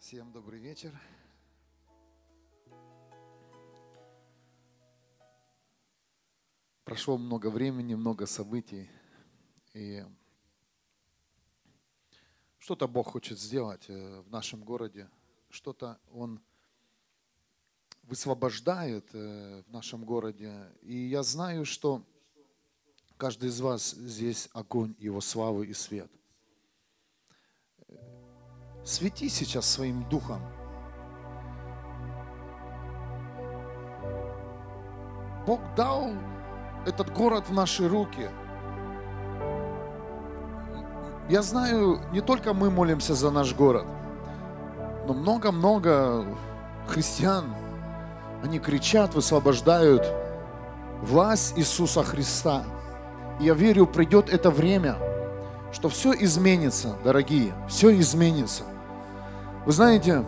Всем добрый вечер. Прошло много времени, много событий. И что-то Бог хочет сделать э, в нашем городе. Что-то Он высвобождает э, в нашем городе. И я знаю, что каждый из вас здесь огонь Его славы и свет. Свети сейчас своим духом. Бог дал этот город в наши руки. Я знаю, не только мы молимся за наш город, но много-много христиан, они кричат, высвобождают власть Иисуса Христа. И я верю, придет это время, что все изменится, дорогие, все изменится. Вы знаете,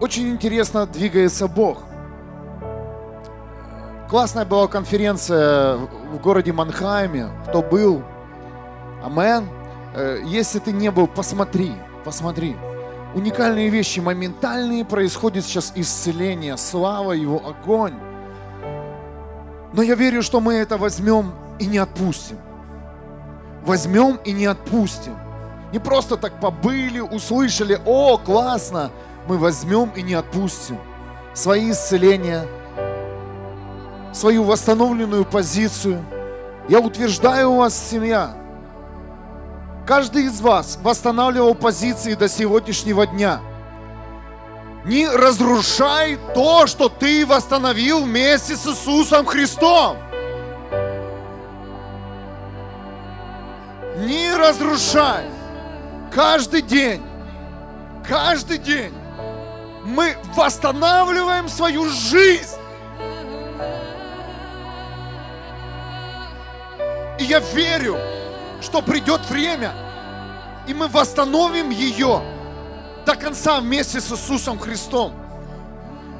очень интересно двигается Бог. Классная была конференция в городе Манхайме. Кто был? Амен. Э, если ты не был, посмотри, посмотри. Уникальные вещи, моментальные происходит сейчас исцеление, слава Его, огонь. Но я верю, что мы это возьмем и не отпустим. Возьмем и не отпустим. Не просто так побыли, услышали, о, классно. Мы возьмем и не отпустим свои исцеления, свою восстановленную позицию. Я утверждаю у вас, семья, каждый из вас восстанавливал позиции до сегодняшнего дня. Не разрушай то, что ты восстановил вместе с Иисусом Христом. Не разрушай. Каждый день, каждый день мы восстанавливаем свою жизнь. И я верю, что придет время, и мы восстановим ее до конца вместе с Иисусом Христом.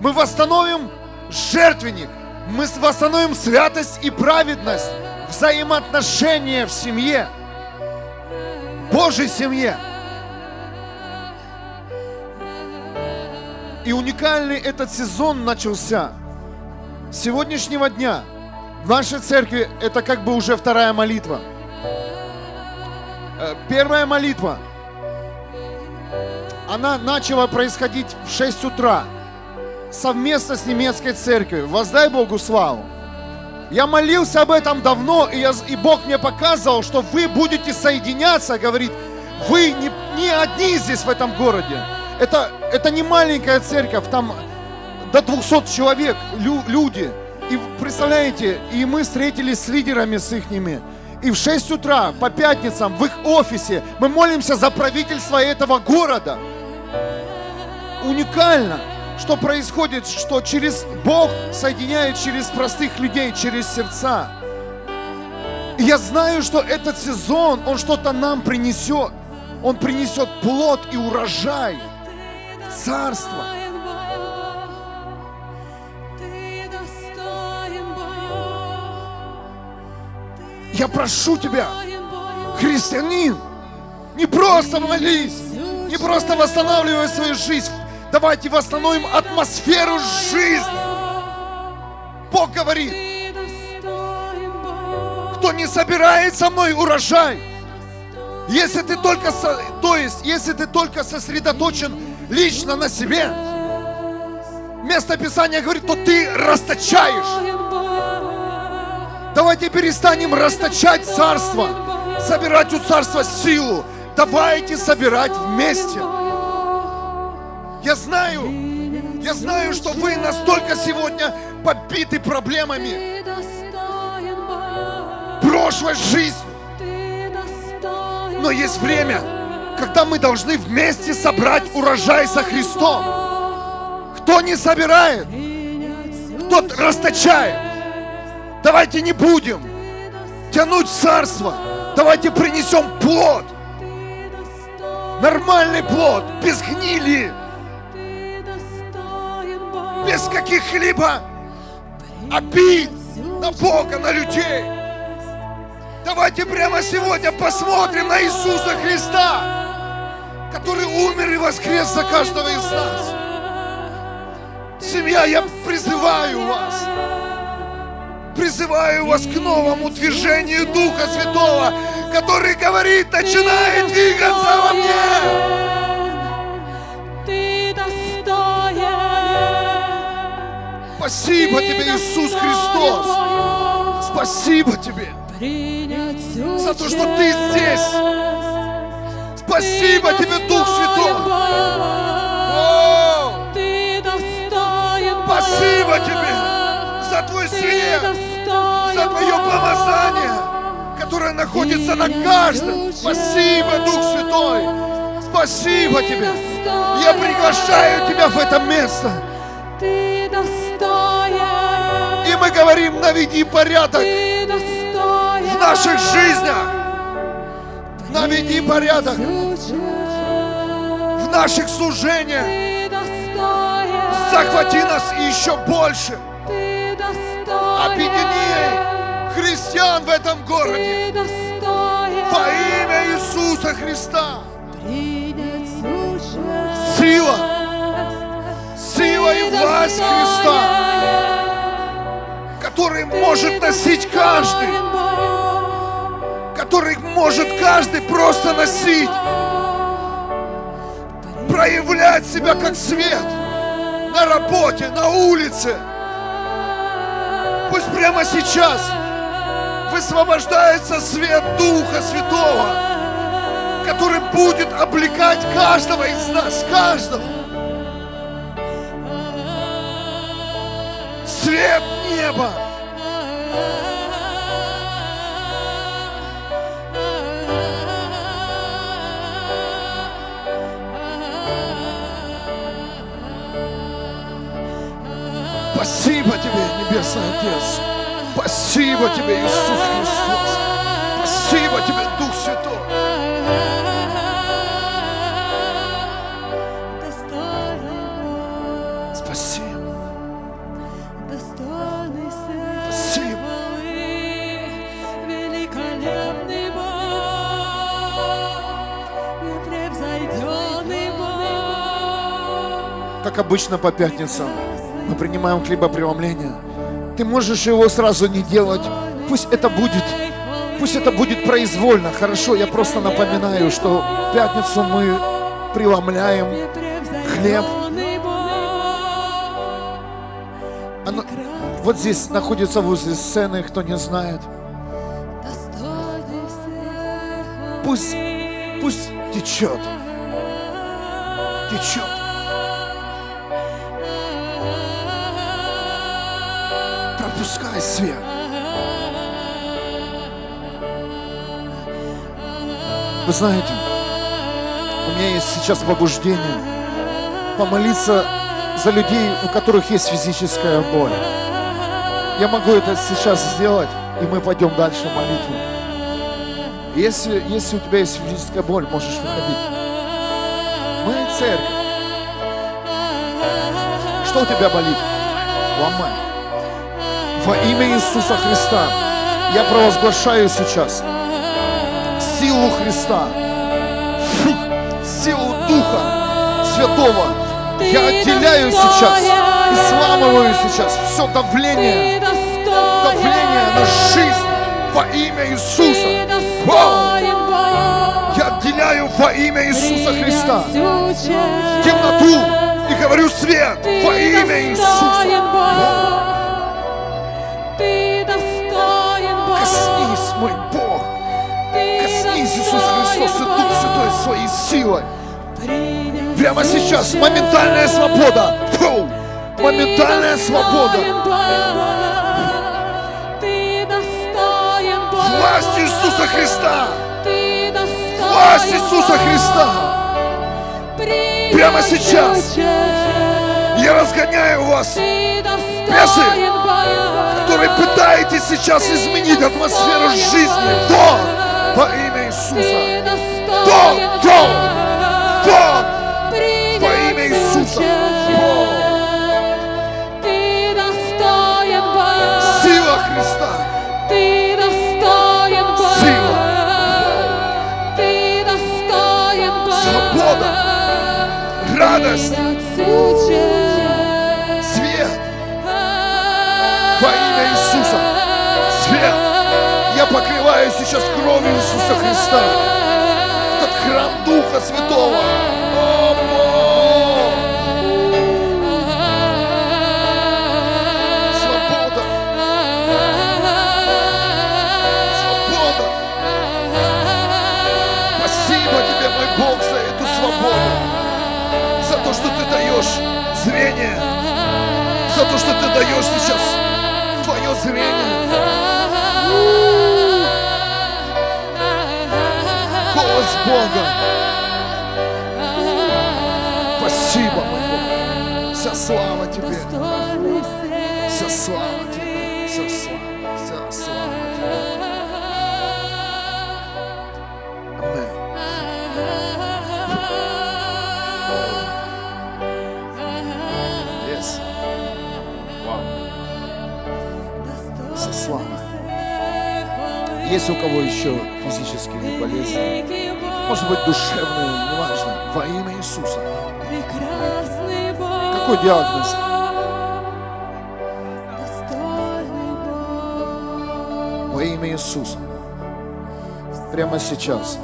Мы восстановим жертвенник, мы восстановим святость и праведность, взаимоотношения в семье, Божьей семье. И уникальный этот сезон начался. С сегодняшнего дня в нашей церкви это как бы уже вторая молитва. Э, первая молитва, она начала происходить в 6 утра совместно с немецкой церковью. Воздай Богу славу. Я молился об этом давно, и, я, и Бог мне показывал, что вы будете соединяться, говорит, вы не, не одни здесь в этом городе. Это, это не маленькая церковь, там до 200 человек, лю, люди. И представляете, и мы встретились с лидерами, с ихними. И в 6 утра по пятницам в их офисе мы молимся за правительство этого города. Уникально, что происходит, что через Бог соединяет через простых людей, через сердца. И я знаю, что этот сезон, он что-то нам принесет. Он принесет плод и урожай царство. Я прошу тебя, христианин, не просто молись, не просто восстанавливай свою жизнь. Давайте восстановим атмосферу жизни. Бог говорит, кто не собирает со мной урожай, если ты только, то есть, если ты только сосредоточен лично на себе, место Писания говорит, то ты расточаешь. Давайте перестанем расточать царство, собирать у царства силу. Давайте собирать вместе. Я знаю, я знаю, что вы настолько сегодня побиты проблемами, прошлой жизнью. Но есть время, когда мы должны вместе собрать урожай со Христом. Кто не собирает, тот расточает. Давайте не будем тянуть царство. Давайте принесем плод. Нормальный плод, без гнили. Без каких-либо обид на Бога, на людей. Давайте прямо сегодня посмотрим на Иисуса Христа, который умер воскрес за каждого из нас. Семья, я призываю вас. Призываю вас к новому движению Духа Святого, который говорит, начинает двигаться во мне. Спасибо тебе, Иисус Христос. Спасибо тебе за то, что ты здесь. Спасибо тебе, Дух Святой. Спасибо тебе за твой свет, за твое помазание, которое находится на каждом. Спасибо, Дух Святой. Спасибо тебе. Я приглашаю тебя в это место. И мы говорим, наведи порядок в наших жизнях. Наведи порядок в наших служениях. Захвати нас еще больше. Объедини христиан в этом городе. Во имя Иисуса Христа. Сила. Сила и власть Христа который может носить каждый, который может каждый просто носить, проявлять себя как свет на работе, на улице. Пусть прямо сейчас высвобождается свет Духа Святого, который будет облекать каждого из нас, каждого. Свет неба. Спасибо тебе, Небесный Отец. Спасибо тебе, Иисус Христос. Спасибо тебе, Дух Как обычно по пятницам мы принимаем хлебопреломление. Ты можешь его сразу не делать. Пусть это будет, пусть это будет произвольно. Хорошо, я просто напоминаю, что в пятницу мы преломляем хлеб. Оно- вот здесь находится возле сцены, кто не знает. Пусть, пусть течет, течет. Пропускай свет. Вы знаете, у меня есть сейчас побуждение помолиться за людей, у которых есть физическая боль. Я могу это сейчас сделать, и мы пойдем дальше в молитву. Если, если у тебя есть физическая боль, можешь выходить. Мы церковь. Что у тебя болит? Ломай. Во имя Иисуса Христа. Я провозглашаю сейчас силу Христа, силу Духа Святого. Я отделяю сейчас и сламываю сейчас все давление, давление на жизнь во имя Иисуса. Вау! Я отделяю во имя Иисуса Христа. темноту. И говорю свет во имя Иисуса. достоин мой Бог. Коснись, Иисус Христос и Дух. Святой своей силой. Прямо сейчас моментальная свобода. Фу! Моментальная свобода. Власть Иисуса Христа. Власть Иисуса. Христа. Прямо сейчас. Я разгоняю вас, Бесы, Бог. которые пытаетесь сейчас изменить атмосферу жизни. Вон! Во имя Иисуса. Бог. Вон! Принять Во имя Иисуса. Бог. Сила Христа. Сила. Свобода. радость, покрываю сейчас кровью Иисуса Христа. Этот храм Духа Святого. Свобода, свобода. Спасибо тебе, мой Бог, за эту свободу. За то, что ты даешь зрение. За то, что ты даешь сейчас твое зрение. Бога. Спасибо, мой Бог. Вся слава тебе. Вся слава тебе. Вся слава. Вся слава тебе. Аминь. Вся слава. Есть у кого еще физические болезни? Может быть, душевные, неважно. Во имя Иисуса. Прекрасный Бог. Какой диагноз? Во имя Иисуса. Прямо сейчас.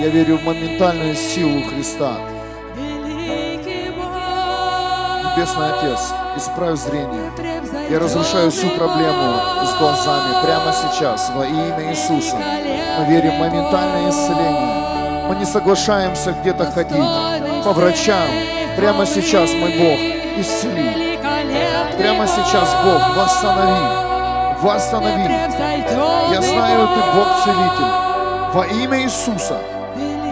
Я верю в моментальную силу Христа. Небесный Отец, исправь зрение. Я разрушаю всю проблему с глазами прямо сейчас во имя Иисуса. Мы верим в моментальное исцеление. Мы не соглашаемся где-то ходить по врачам. Прямо сейчас, мой Бог, исцели. Прямо сейчас, Бог, восстанови. Восстанови. Я знаю, ты Бог-целитель. Во имя Иисуса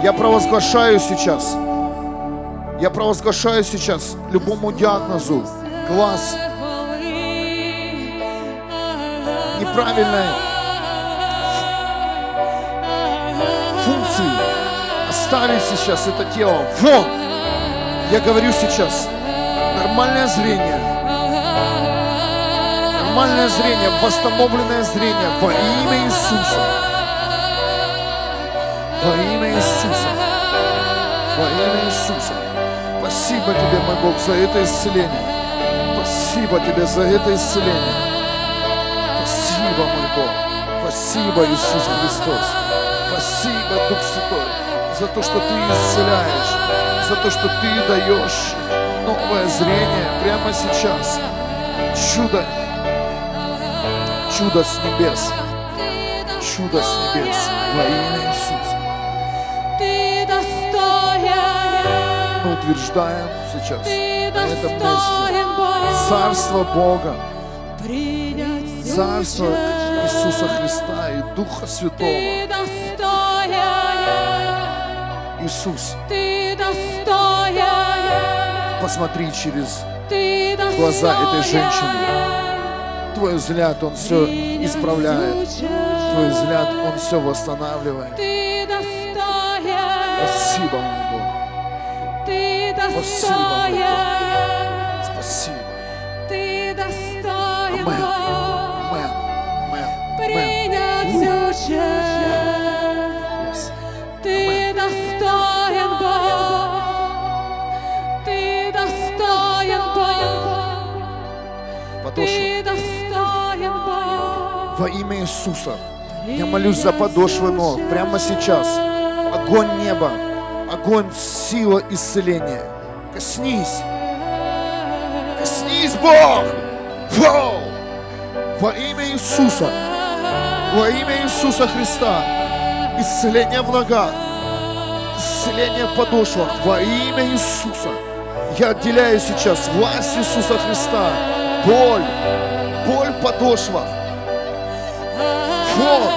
я провозглашаю сейчас, я провозглашаю сейчас любому диагнозу глаз неправильной оставить сейчас это тело. Вон! Я говорю сейчас, нормальное зрение, нормальное зрение, восстановленное зрение во имя Иисуса. Во имя Иисуса. Во имя Иисуса. Спасибо тебе, мой Бог, за это исцеление. Спасибо тебе за это исцеление. Спасибо, мой Бог. Спасибо, Иисус Христос. Спасибо, Дух Святой, за то, что ты исцеляешь, за то, что ты даешь новое зрение прямо сейчас. Чудо. Чудо с небес. Чудо с небес во имя Иисуса. Ты достоин. Мы утверждаем сейчас Ты на этом месте. Царство Бога, Царство. Иисуса Христа и Духа Святого. Достоин. Иисус, Ты достоин. посмотри через Ты достоин. глаза этой женщины. Твой взгляд, Он все исправляет. Твой взгляд, Он все восстанавливает. Ты достоин. Спасибо, мой Бог. Ты Спасибо, мой достоин. Бог. Во имя Иисуса. Я молюсь за подошвы ног прямо сейчас. Огонь неба, огонь сила исцеления. Коснись, коснись, Бог! Вау! Во имя Иисуса, во имя Иисуса Христа, исцеление в ногах, исцеление в подошвах, во имя Иисуса. Я отделяю сейчас власть Иисуса Христа, боль, боль в подошвах, вот.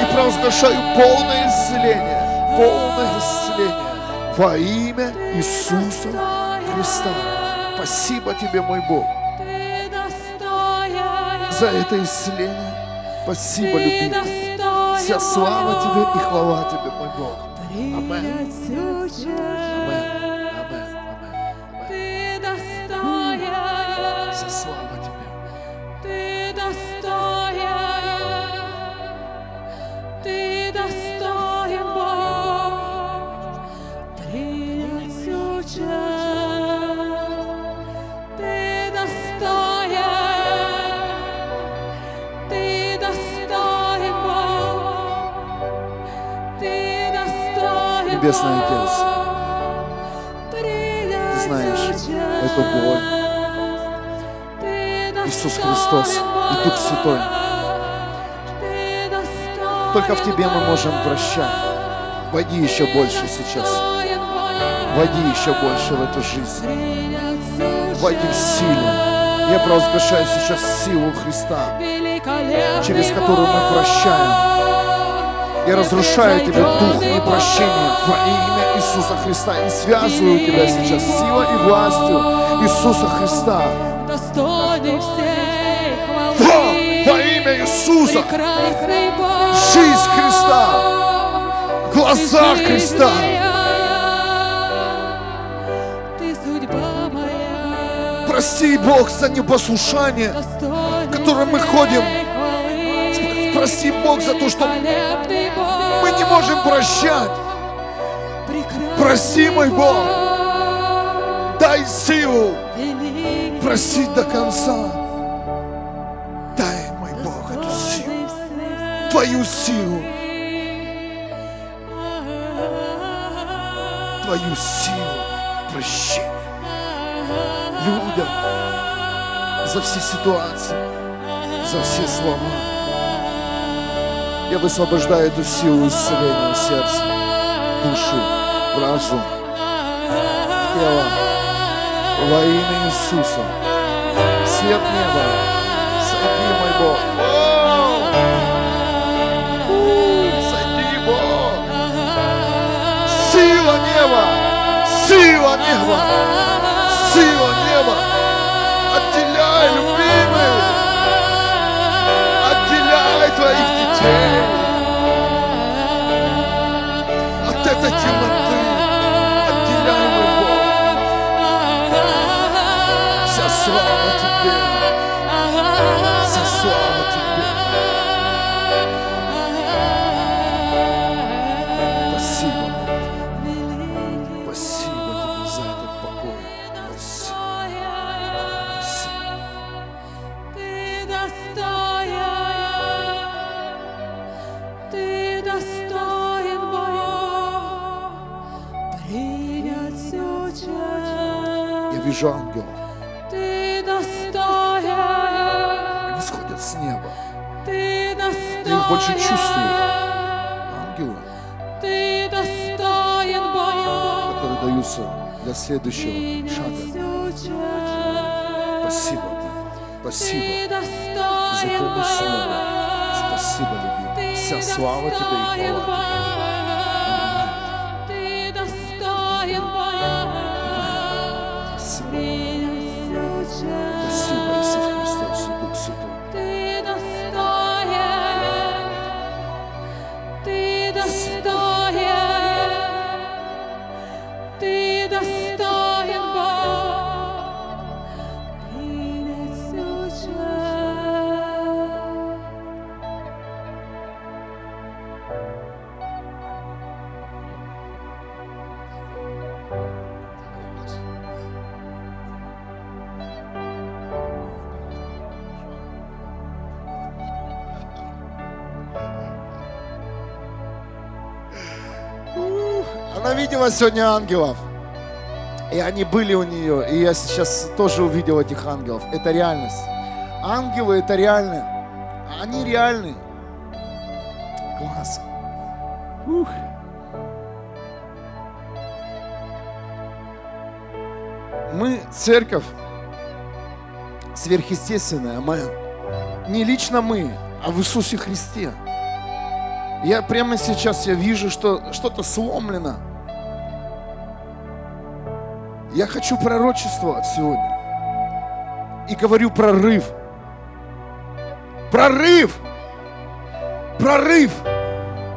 И провозглашаю полное исцеление. Полное исцеление. Во имя Иисуса Христа. Спасибо тебе, мой Бог, за это исцеление. Спасибо, любимый. Вся слава тебе и хвала тебе, мой Бог. Принять Небесный Отец, Ты знаешь эту боль. Иисус Христос и Дух Святой. Только в Тебе мы можем прощать. Войди еще больше сейчас. Войди еще больше в эту жизнь. Войди в силу. Я провозглашаю сейчас силу Христа, через которую мы прощаем. Я разрушаю тебе дух непрощения во имя Иисуса Христа и связываю тебя сейчас силой и властью Иисуса Христа. Достойный всей Во, хвалы. во имя Иисуса! Жизнь Христа! Глаза Христа! Прости, Бог, за непослушание. Достойный которым мы ходим. Прости, Бог, за то, что мы не можем прощать. Прости, мой Бог. Дай силу простить до конца. Дай, мой Бог, эту силу, Твою силу, Твою силу прощения людям за все ситуации, за все слова. Я высвобождаю эту силу исцеления в душу, разум, тело. Во имя Иисуса. Свет неба. Сойди, мой Бог. Сойди, Бог. Сила неба. Сила неба. Темноты. Отделяй, мой Бог. Вся слава Тебе. Следующего шага. Спасибо. Спасибо. За помощь. Спасибо, любимый. Вся слава Тебе и хвала. Видела сегодня ангелов. И они были у нее. И я сейчас тоже увидел этих ангелов. Это реальность. Ангелы это реально. Они реальны. Класс. Ух. Мы церковь сверхъестественная, амен. Не лично мы, а в Иисусе Христе. Я прямо сейчас я вижу, что что-то сломлено. Я хочу пророчествовать сегодня. И говорю прорыв. Прорыв! Прорыв!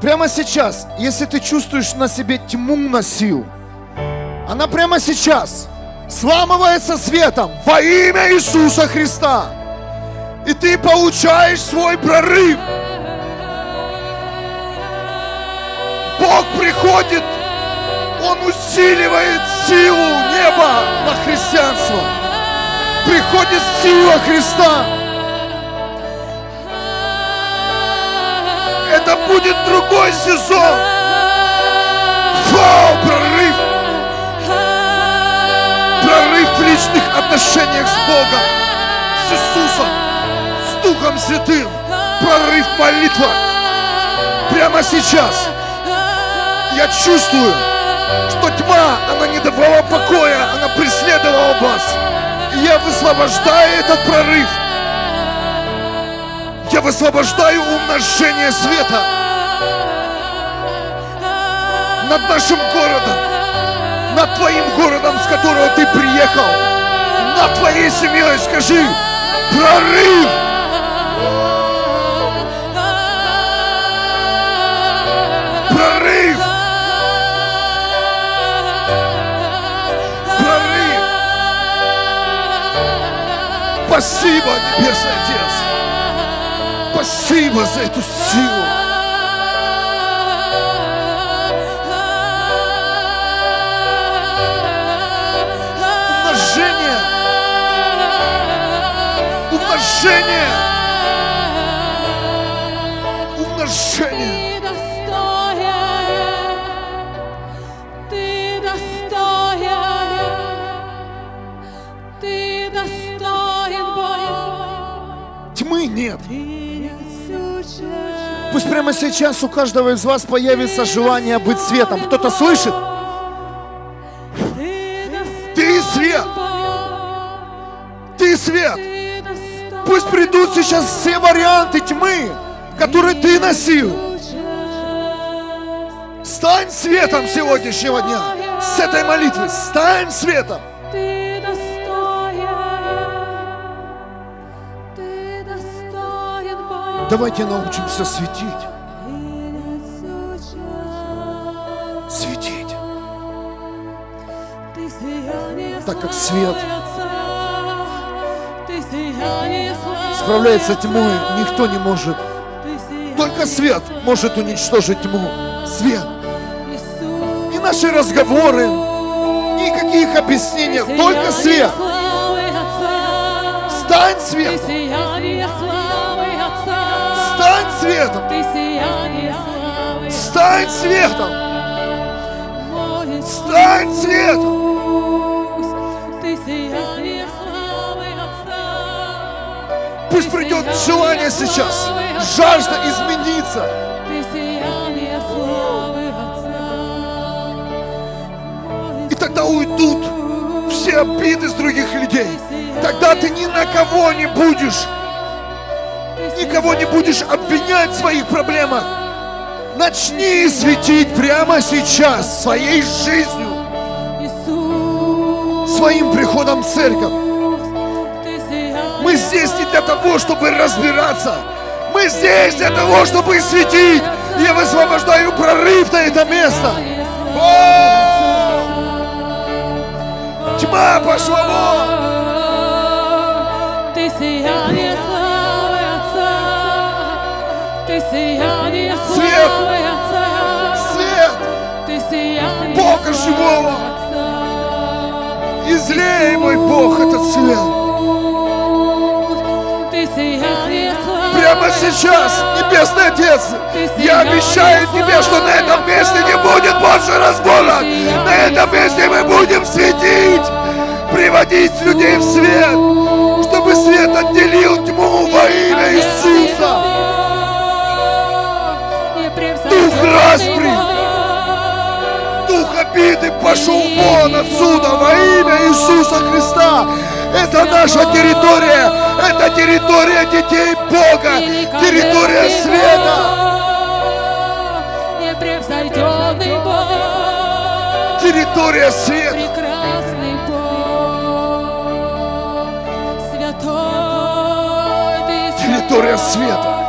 Прямо сейчас, если ты чувствуешь на себе тьму носил, она прямо сейчас сламывается светом во имя Иисуса Христа. И ты получаешь свой прорыв. Бог приходит, Он усиливает силу неба на христианство. Приходит сила Христа. Это будет другой сезон. О, прорыв! Прорыв в личных отношениях с Богом, с Иисусом, с Духом Святым. Прорыв молитва. Прямо сейчас я чувствую, что тьма, она не давала покоя, она преследовала вас. И я высвобождаю этот прорыв. Я высвобождаю умножение света над нашим городом, над твоим городом, с которого ты приехал, над твоей семьей. Скажи, прорыв! Спасибо, Небесный Отец! Спасибо за эту силу! Пусть прямо сейчас у каждого из вас появится желание быть светом. Кто-то слышит? Ты свет! Ты свет! Пусть придут сейчас все варианты тьмы, которые ты носил. Стань светом сегодняшнего дня. С этой молитвы стань светом. Давайте научимся светить. Светить. Так как свет Справляется тьмой никто не может. Только свет может уничтожить тьму. Свет. И наши разговоры, никаких объяснений, только свет. Стань светом. Светом. Стань светом. Стань светом. Пусть придет желание сейчас, жажда измениться. И тогда уйдут все обиды с других людей. Тогда ты ни на кого не будешь, никого не будешь обвинять в своих проблемах. Начни светить прямо сейчас своей жизнью, своим приходом в церковь. Мы здесь не для того, чтобы разбираться. Мы здесь для того, чтобы светить. Я высвобождаю прорыв на это место. О! Тьма пошла вон! Сияние Свет! славы Отца, Свет! ты сияние Бога живого! Излей, мой Бог, этот свет. Ты сияние славы Прямо сейчас, Небесный Отец, я обещаю Тебе, что на этом месте не будет больше разборок. На этом месте мы будем светить, приводить людей в свет, чтобы свет отделил тьму во имя Иисуса. Дух распри, дух обиды пошел вон отсюда во имя Иисуса Христа. Это наша территория, это территория детей Бога, территория света. Непревзойденный Бог, Территория света. Территория света.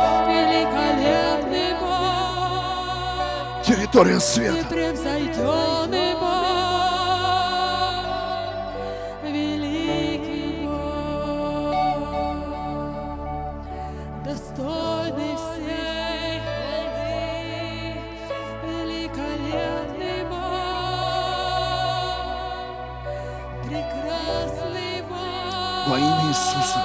Прекрасный Бог. Во имя Иисуса.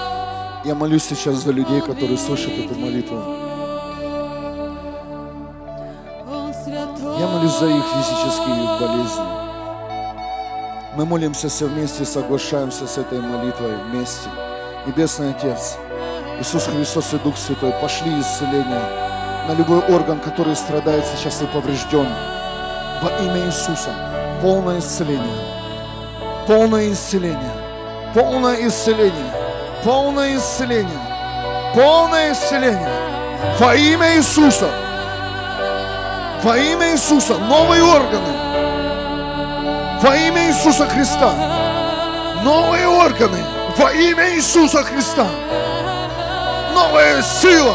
Я молюсь сейчас за людей, которые слышат эту молитву. За их физические болезни. Мы молимся все вместе, соглашаемся с этой молитвой вместе. Небесный Отец, Иисус Христос и Дух Святой, пошли исцеление на любой орган, который страдает сейчас и поврежден. Во имя Иисуса. Полное исцеление. Полное исцеление. Полное исцеление. Полное исцеление. Полное исцеление. Во имя Иисуса. Во имя Иисуса. Новые органы. Во имя Иисуса Христа. Новые органы. Во имя Иисуса Христа. Новая сила.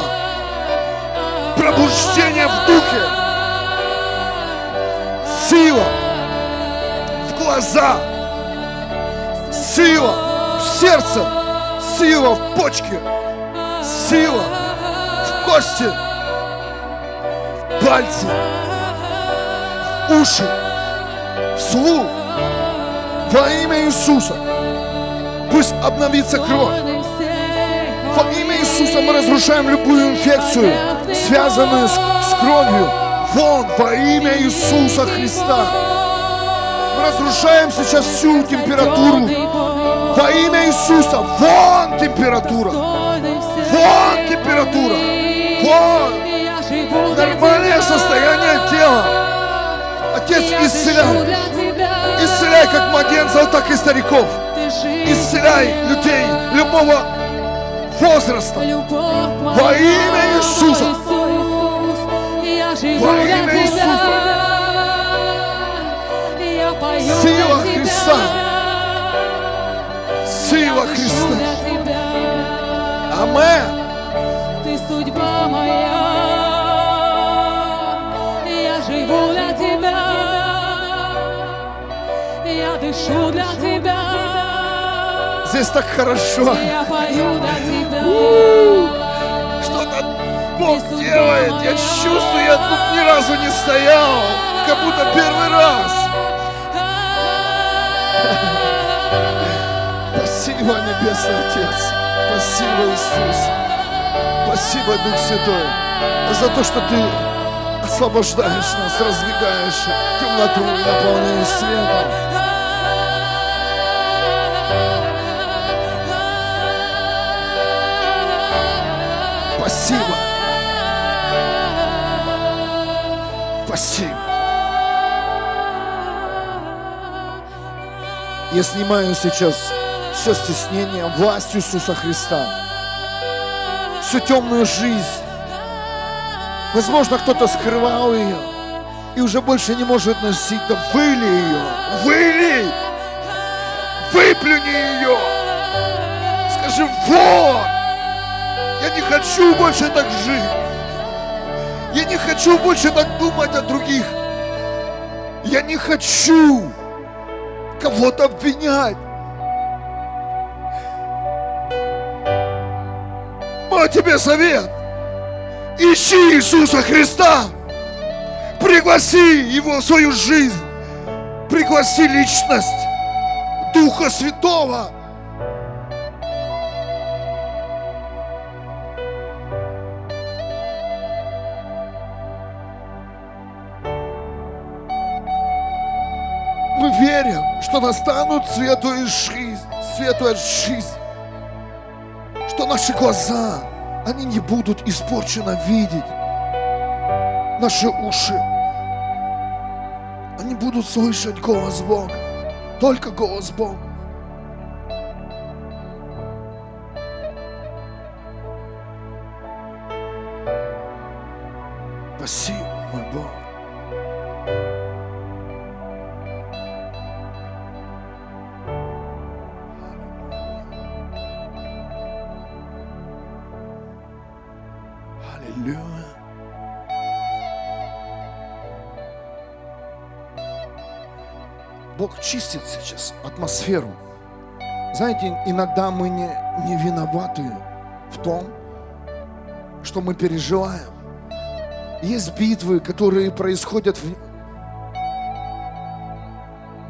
Пробуждение в духе. Сила в глаза. Сила в сердце. Сила в почке. Сила в кости. Пальцы. Уши. Слух. Во имя Иисуса. Пусть обновится кровь. Во имя Иисуса мы разрушаем любую инфекцию, связанную с, с кровью. Вон, во имя Иисуса Христа. Мы разрушаем сейчас всю температуру. Во имя Иисуса. Вон температура. Вон температура. Вон. Нормальное состояние тела. Отец, исцеляй. Исцеляй как младенцев, так и стариков. Исцеляй людей любого возраста. Во имя Иисуса. Во имя Иисуса. Сила Христа. Сила Христа. Амен. Ты судьба моя. Дышу для тебя. Здесь так хорошо. Я пою для тебя. Что-то Бог делает. Я чувствую, я тут ни разу не стоял. Как будто первый раз. Спасибо, Небесный Отец. Спасибо, Иисус. Спасибо, Дух Святой, за то, что Ты освобождаешь нас, раздвигаешь темноту и наполняешь светом. Спасибо. Я снимаю сейчас все стеснение, власть Иисуса Христа, всю темную жизнь. Возможно, кто-то скрывал ее и уже больше не может носить. Да выли ее, выли, выплюни ее. Скажи, вот, я не хочу больше так жить. Я не хочу больше так думать о других. Я не хочу кого-то обвинять. Мой тебе совет. Ищи Иисуса Христа. Пригласи Его в свою жизнь. Пригласи личность Духа Святого. Что настанут светлая жизнь, светлая жизнь, что наши глаза, они не будут испорченно видеть, наши уши, они будут слышать голос Бога, только голос Бога. Атмосферу. Знаете, иногда мы не, не виноваты в том, что мы переживаем. Есть битвы, которые происходят в-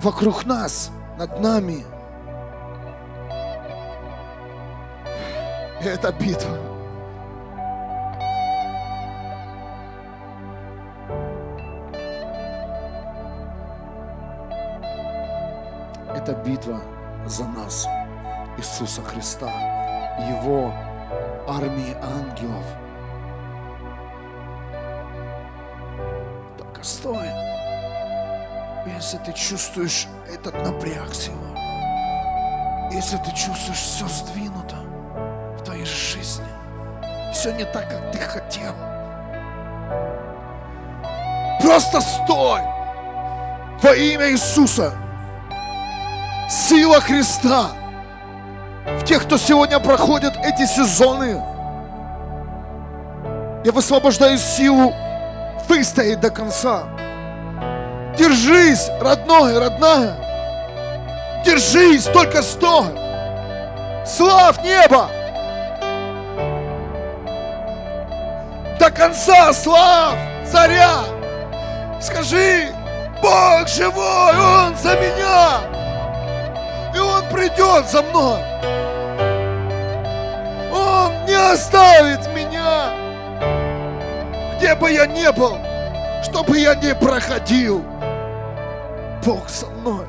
вокруг нас, над нами. Это битва. Это битва за нас, Иисуса Христа, Его армии ангелов. Только стой. Если ты чувствуешь этот напряг сегодня, если ты чувствуешь все сдвинуто в твоей жизни, все не так, как ты хотел, просто стой во имя Иисуса. Сила Христа в тех, кто сегодня проходит эти сезоны. Я высвобождаю силу выстоять до конца. Держись, родной, родная. Держись, только стой. Слав небо. До конца слав царя. Скажи, Бог живой, Он за меня. Придет за мной. Он не оставит меня, где бы я ни был, что бы я ни проходил. Бог со мной.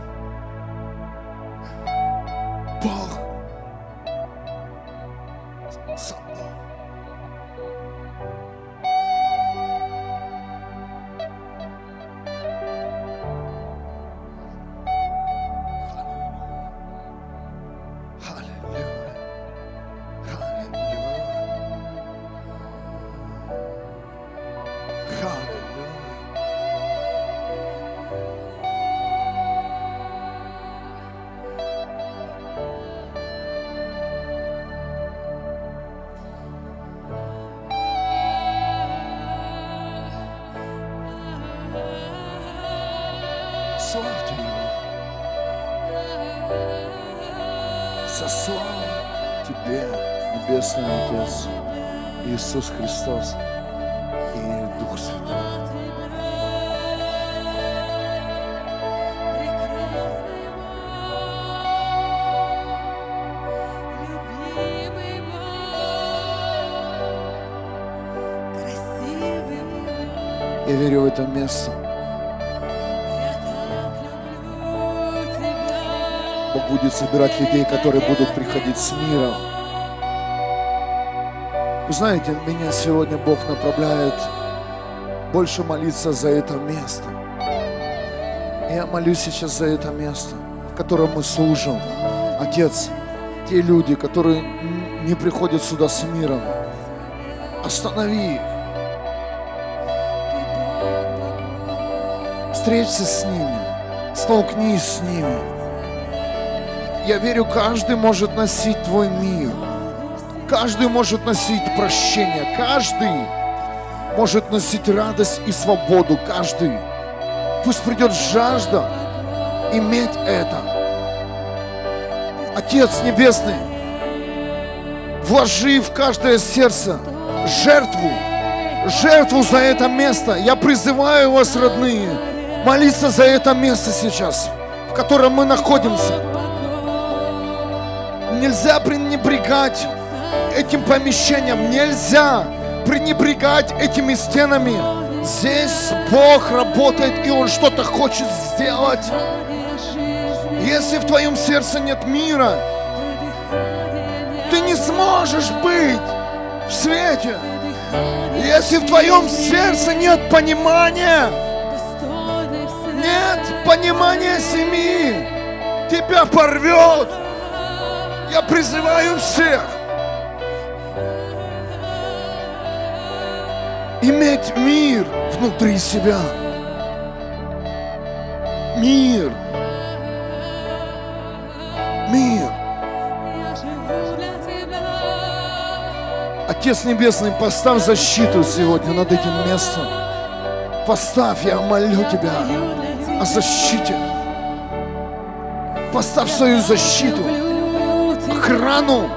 Со славой Тебе, Небесный Отец, Иисус Христос и Дух Святой. Я верю в это место. Будет собирать людей, которые будут приходить с миром. Вы знаете, меня сегодня Бог направляет больше молиться за это место. Я молюсь сейчас за это место, в котором мы служим. Отец, те люди, которые не приходят сюда с миром, останови их. Встреться с ними, столкнись с ними. Я верю, каждый может носить твой мир. Каждый может носить прощение. Каждый может носить радость и свободу. Каждый. Пусть придет жажда иметь это. Отец Небесный, вложи в каждое сердце жертву, жертву за это место. Я призываю вас, родные, молиться за это место сейчас, в котором мы находимся. Нельзя пренебрегать этим помещением, нельзя пренебрегать этими стенами. Здесь Бог работает, и Он что-то хочет сделать. Если в твоем сердце нет мира, ты не сможешь быть в свете. Если в твоем сердце нет понимания, нет понимания семьи, тебя порвет. Призываю всех иметь мир внутри себя. Мир. Мир. Отец Небесный, поставь защиту сегодня над этим местом. Поставь, я молю Тебя о защите. Поставь свою защиту, охрану.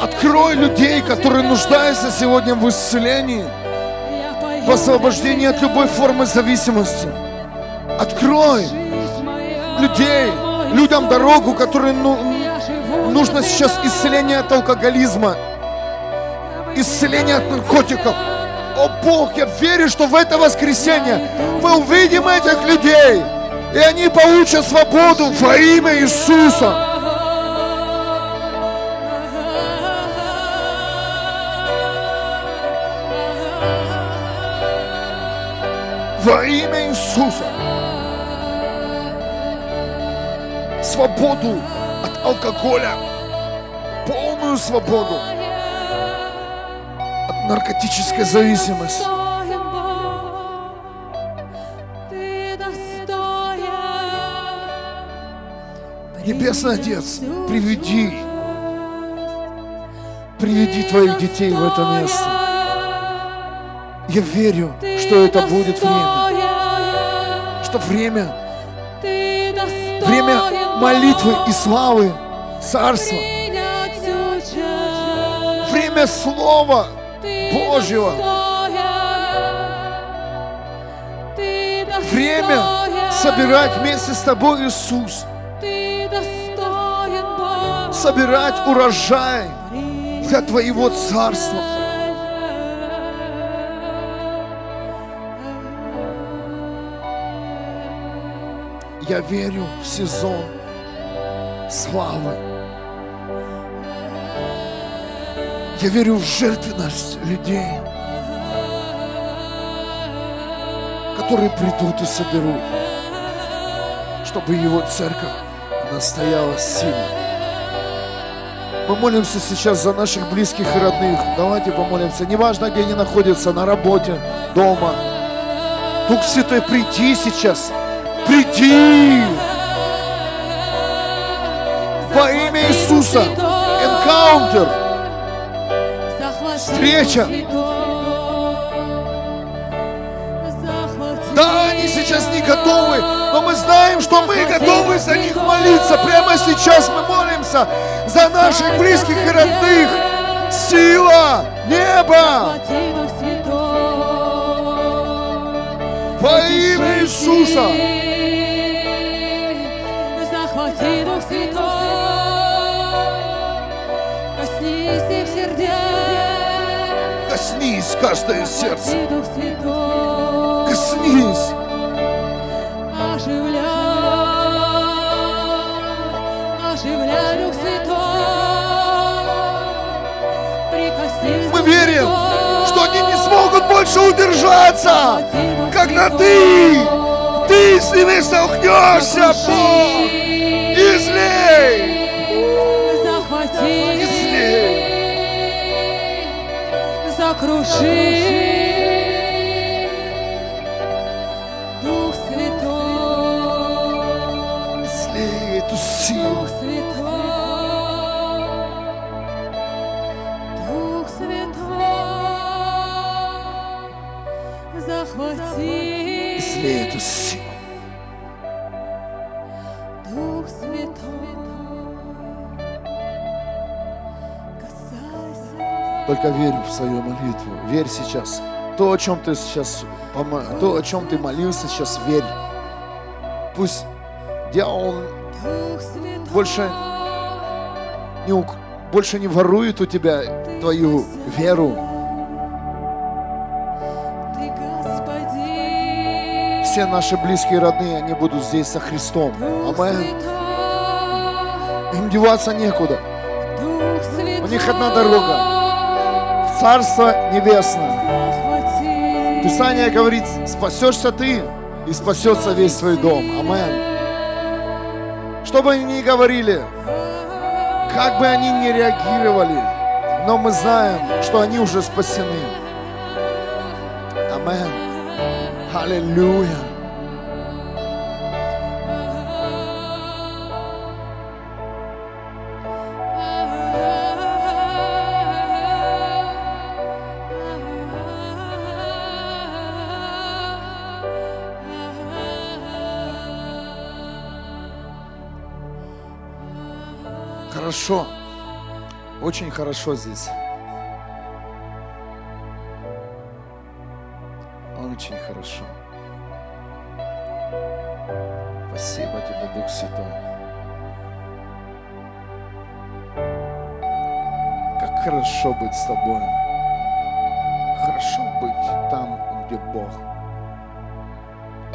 Открой людей, которые нуждаются сегодня в исцелении, в освобождении от любой формы зависимости. Открой людей, людям дорогу, которым ну, нужно сейчас исцеление от алкоголизма, исцеление от наркотиков, О Бог, я верю, что в это воскресенье мы увидим этих людей, и они получат свободу во имя Иисуса. Во имя Иисуса. Свободу от алкоголя. Полную свободу от наркотической зависимости. Небесный Отец, приведи, приведи твоих детей в это место. Я верю, что это будет время, что время, время молитвы и славы Царства, время Слова Божьего, время собирать вместе с тобой, Иисус, собирать урожай для Твоего Царства. Я верю в сезон славы. Я верю в жертвенность людей, которые придут и соберут, чтобы Его церковь настояла сильно. Мы молимся сейчас за наших близких и родных. Давайте помолимся. Неважно, где они находятся, на работе, дома. Дух Святой, приди сейчас. Приди! Во имя Иисуса. Энкаунтер. Встреча. Готовы, но мы знаем, что мы готовы за них молиться. Прямо сейчас мы молимся за наших близких и родных. Сила неба во имя Иисуса. Захвати Дух Святой, коснись их сердец. Коснись каждое сердце. Коснись. Святой. что они не смогут больше удержаться, когда ты, ты с ними столкнешься, Бог. Излей, Захвати, излей. закружи. Только верь в свою молитву. Верь сейчас. То, о чем ты сейчас, то, о чем ты молился сейчас, верь. Пусть дьявол больше не, ук- больше не ворует у тебя твою веру. Все наши близкие и родные, они будут здесь со Христом. Святой, Им деваться некуда. У них одна дорога. Царство Небесное. Писание говорит, спасешься ты и спасется весь твой дом. Амен. Что бы они ни говорили, как бы они ни реагировали, но мы знаем, что они уже спасены. Амен. Аллилуйя. Хорошо. Очень хорошо здесь. Очень хорошо. Спасибо тебе, Дух Святой. Как хорошо быть с тобой. Хорошо быть там, где Бог.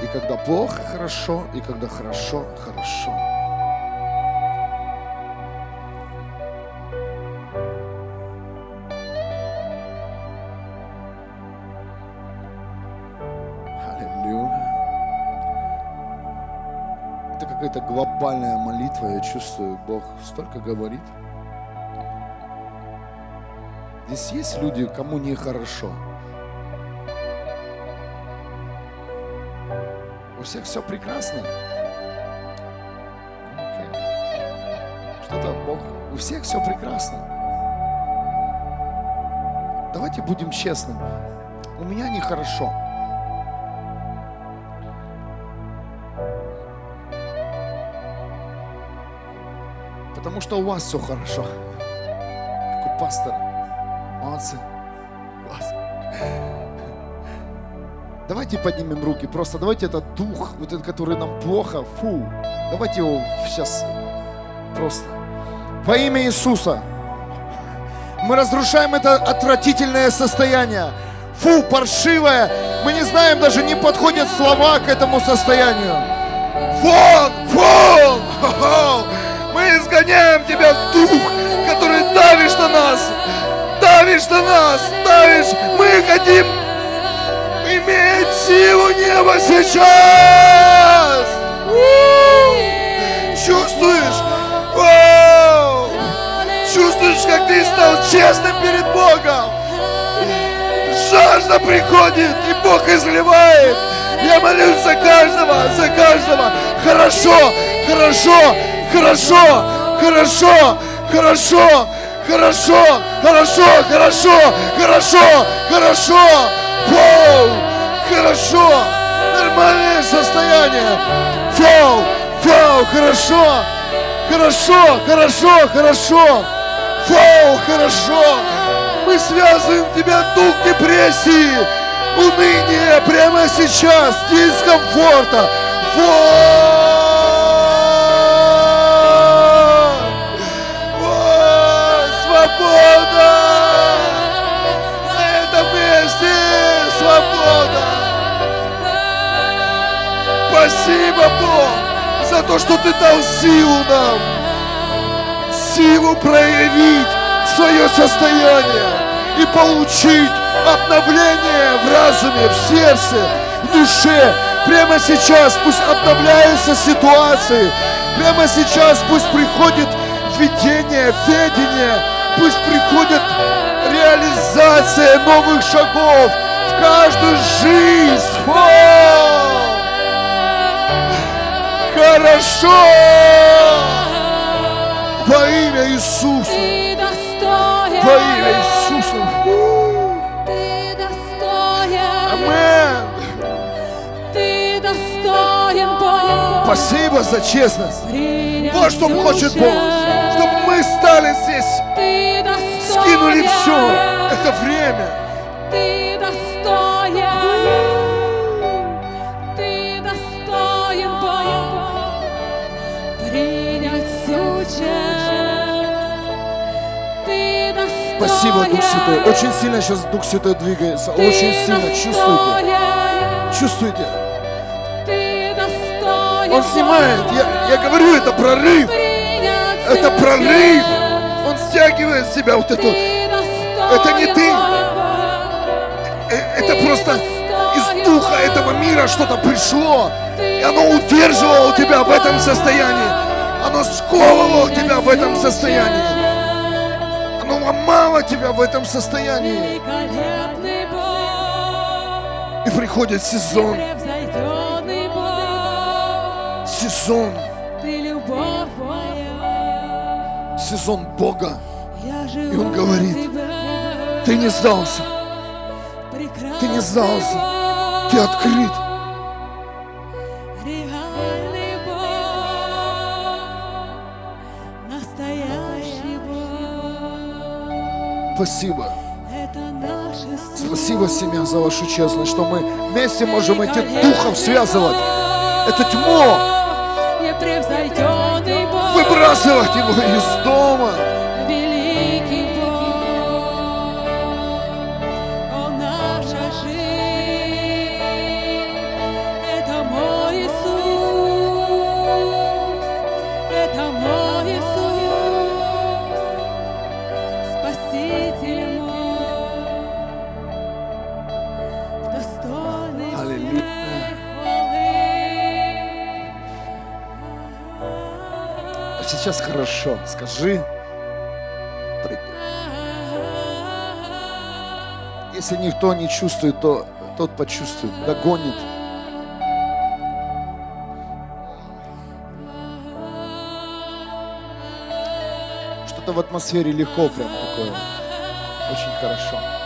И когда плохо, хорошо, и когда хорошо, хорошо. Глобальная молитва, я чувствую, Бог столько говорит. Здесь есть люди, кому нехорошо. У всех все прекрасно. Окей. Что-то Бог, у всех все прекрасно. Давайте будем честными. У меня нехорошо. Потому что у вас все хорошо. Как у пастора. Молодцы. Класс. Давайте поднимем руки. Просто давайте этот дух, вот этот, который нам плохо, фу. Давайте его сейчас просто. Во имя Иисуса. Мы разрушаем это отвратительное состояние. Фу, паршивое. Мы не знаем, даже не подходят слова к этому состоянию. Вон, вон! Мы изгоняем тебя дух, который давишь на нас. Давишь на нас, давишь. Мы хотим иметь силу неба сейчас. Чувствуешь? Чувствуешь, как ты стал честным перед Богом? Жажда приходит, и Бог изливает. Я молюсь за каждого, за каждого. Хорошо, хорошо, хорошо, хорошо, хорошо, хорошо, хорошо, хорошо, хорошо, хорошо. Вау! Хорошо! Нормальное состояние! Вау! Вау! Хорошо! Хорошо! Хорошо! Хорошо! Вау! Хорошо! Мы связываем тебя дух депрессии, уныния прямо сейчас, дискомфорта. Вот! Спасибо, Бог, за то, что Ты дал силу нам, силу проявить свое состояние и получить обновление в разуме, в сердце, в душе. Прямо сейчас пусть обновляются ситуации. Прямо сейчас пусть приходит видение, ведение. Пусть приходит реализация новых шагов в каждую жизнь. О! Хорошо! Во имя Иисуса! Во имя Иисуса! Ты достоин. Амен! Ты достоин, Бог. Спасибо за честность. Вот что хочет Бог. Чтобы мы стали здесь, скинули все. Это время. Спасибо, Дух Святой. Очень сильно сейчас Дух Святой двигается. Очень сильно. Чувствуйте. Чувствуйте. Он снимает. Я, я говорю, это прорыв. Это прорыв. Он стягивает себя вот эту. Это не ты. Бог. э, Это просто из духа этого мира что-то пришло. И оно удерживало тебя в этом состоянии. Оно сковывало тебя в этом состоянии. Оно ломало тебя в этом состоянии. И приходит сезон. Сезон. Сезон Бога. И он говорит. Ты не сдался. Ты не сдался. Ты открыт. Спасибо. Спасибо, семья, за вашу честность, что мы вместе можем этих духов связывать. Это тьму. Выбрасывать его из дома. Хорошо. Скажи. Если никто не чувствует, то тот почувствует, догонит. Что-то в атмосфере легко прям такое. Очень хорошо.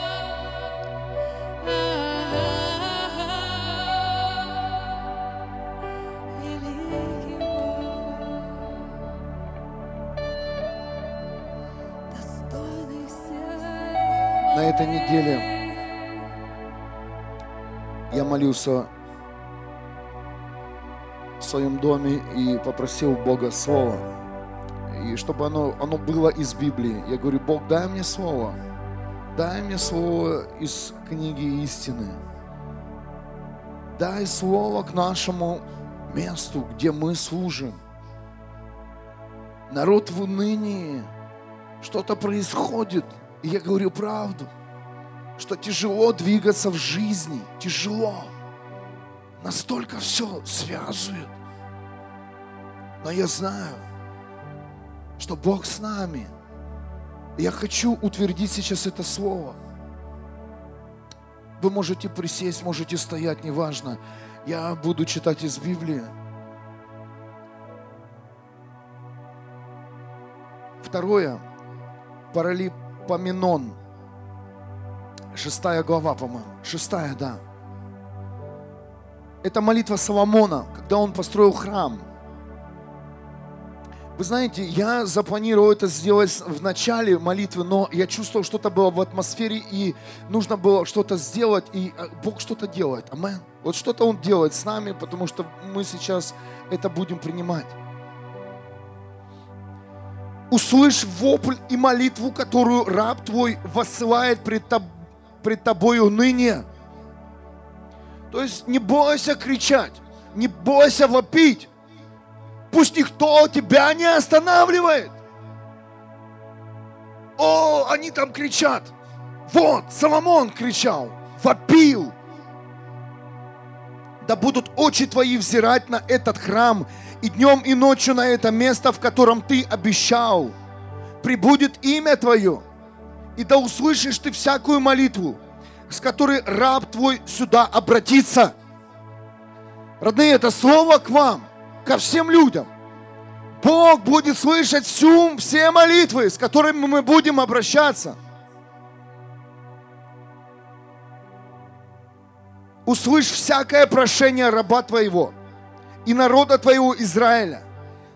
Неделе я молился в своем доме и попросил Бога Слова. И чтобы оно, оно было из Библии. Я говорю, Бог, дай мне Слово. Дай мне Слово из книги истины. Дай Слово к нашему месту, где мы служим. Народ в унынии. Что-то происходит. И я говорю правду, что тяжело двигаться в жизни, тяжело. Настолько все связывает. Но я знаю, что Бог с нами. Я хочу утвердить сейчас это слово. Вы можете присесть, можете стоять, неважно. Я буду читать из Библии. Второе. Паралипоменон. Шестая глава, по-моему. Шестая, да. Это молитва Соломона, когда он построил храм. Вы знаете, я запланировал это сделать в начале молитвы, но я чувствовал, что-то было в атмосфере, и нужно было что-то сделать, и э, Бог что-то делает. Амен. Вот что-то Он делает с нами, потому что мы сейчас это будем принимать. Услышь вопль и молитву, которую раб твой воссылает пред, тоб- пред тобою ныне. То есть не бойся кричать, не бойся вопить. Пусть никто тебя не останавливает. О, они там кричат. Вот, Соломон кричал, вопил. Да будут очи твои взирать на этот храм и днем и ночью на это место, в котором ты обещал. Прибудет имя твое, и да услышишь ты всякую молитву, с которой раб твой сюда обратится. Родные, это слово к вам, ко всем людям. Бог будет слышать всю, все молитвы, с которыми мы будем обращаться. Услышь всякое прошение раба твоего и народа твоего Израиля.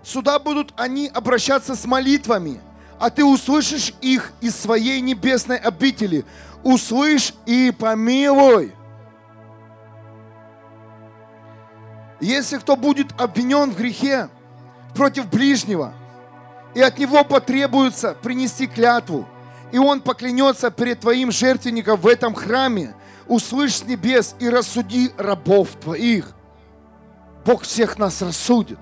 Сюда будут они обращаться с молитвами, а ты услышишь их из своей небесной обители. Услышь и помилуй. Если кто будет обвинен в грехе против ближнего, и от него потребуется принести клятву, и он поклянется перед твоим жертвенником в этом храме, услышь с небес и рассуди рабов твоих. Бог всех нас рассудит.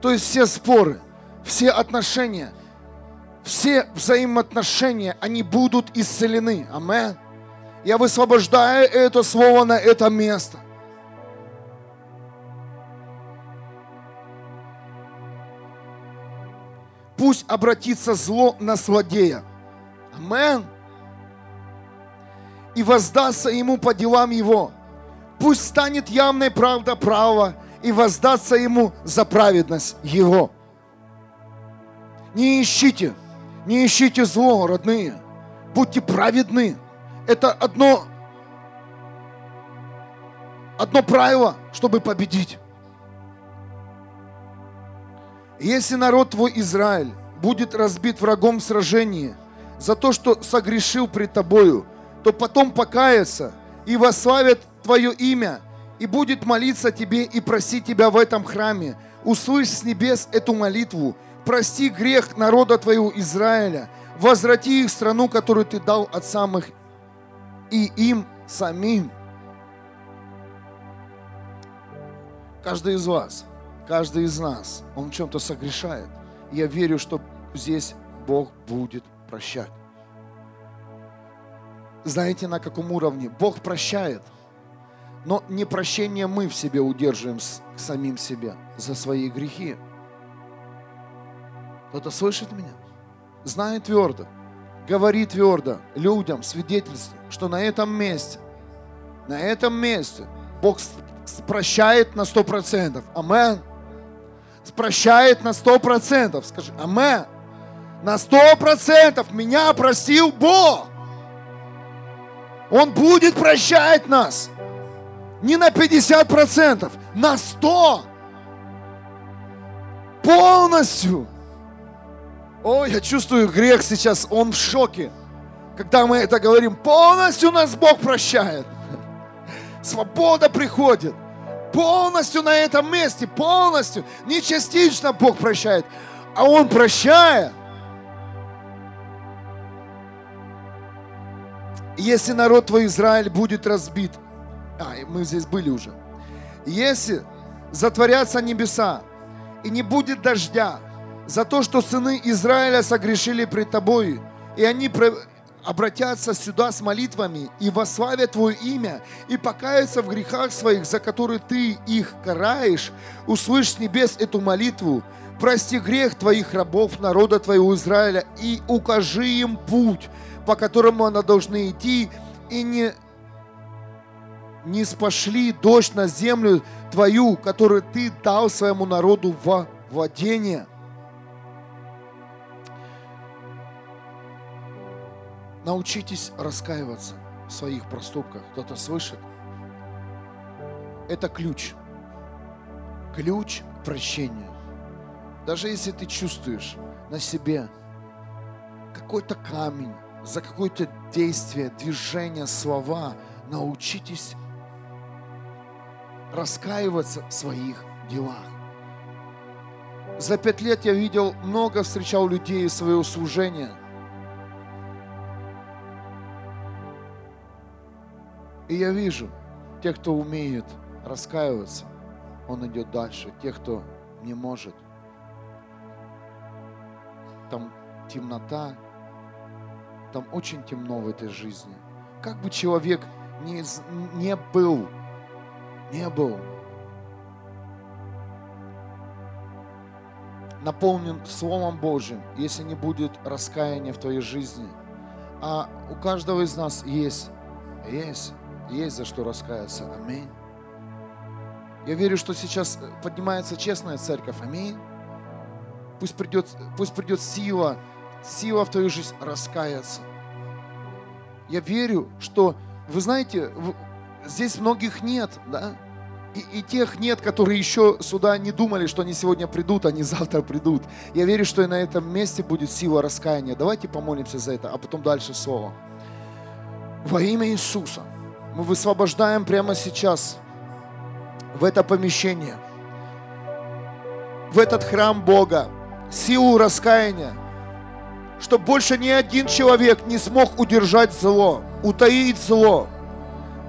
То есть все споры, все отношения, все взаимоотношения, они будут исцелены. Амен. Я высвобождаю это слово на это место. Пусть обратится зло на злодея. Амен. И воздастся ему по делам его. Пусть станет явной правда права и воздастся ему за праведность его. Не ищите, не ищите зло, родные. Будьте праведны. Это одно, одно правило, чтобы победить. Если народ твой Израиль будет разбит врагом в сражении за то, что согрешил пред тобою, то потом покается и восславит твое имя, и будет молиться тебе и просить тебя в этом храме. Услышь с небес эту молитву, прости грех народа твоего Израиля, возврати их в страну, которую ты дал от самых и им самим. Каждый из вас, каждый из нас, он в чем-то согрешает. Я верю, что здесь Бог будет прощать. Знаете, на каком уровне? Бог прощает. Но не прощение мы в себе удерживаем самим себе за свои грехи. Кто-то слышит меня? Знай твердо, говори твердо людям, свидетельствуй, что на этом месте, на этом месте Бог прощает на сто процентов. Амен. Прощает на сто процентов. Скажи, амен. На сто процентов меня простил Бог. Он будет прощать нас. Не на 50 процентов, на 100. Полностью. О, я чувствую грех сейчас, он в шоке. Когда мы это говорим, полностью нас Бог прощает. Свобода приходит. Полностью на этом месте, полностью. Не частично Бог прощает, а Он прощает. Если народ твой Израиль будет разбит, а, мы здесь были уже. Если затворятся небеса, и не будет дождя, за то, что сыны Израиля согрешили пред тобой, и они обратятся сюда с молитвами и вославят Твое имя, и покаются в грехах своих, за которые Ты их караешь, услышь с небес эту молитву, прости грех Твоих рабов, народа Твоего Израиля, и укажи им путь, по которому они должны идти, и не не спошли дождь на землю твою, которую ты дал своему народу во владение. Научитесь раскаиваться в своих проступках. Кто-то слышит? Это ключ. Ключ к прощению. Даже если ты чувствуешь на себе какой-то камень, за какое-то действие, движение, слова, научитесь раскаиваться в своих делах. За пять лет я видел много, встречал людей из своего служения. И я вижу, те, кто умеет раскаиваться, он идет дальше. Те, кто не может, там темнота, там очень темно в этой жизни. Как бы человек не, не был не был наполнен Словом Божьим, если не будет раскаяния в твоей жизни. А у каждого из нас есть, есть, есть за что раскаяться. Аминь. Я верю, что сейчас поднимается честная церковь. Аминь. Пусть придет, пусть придет сила, сила в твою жизнь раскаяться. Я верю, что, вы знаете, здесь многих нет, да? И, и тех нет, которые еще сюда не думали, что они сегодня придут, они завтра придут. Я верю, что и на этом месте будет сила раскаяния. Давайте помолимся за это, а потом дальше слово. Во имя Иисуса мы высвобождаем прямо сейчас в это помещение, в этот храм Бога, силу раскаяния, чтобы больше ни один человек не смог удержать зло, утаить зло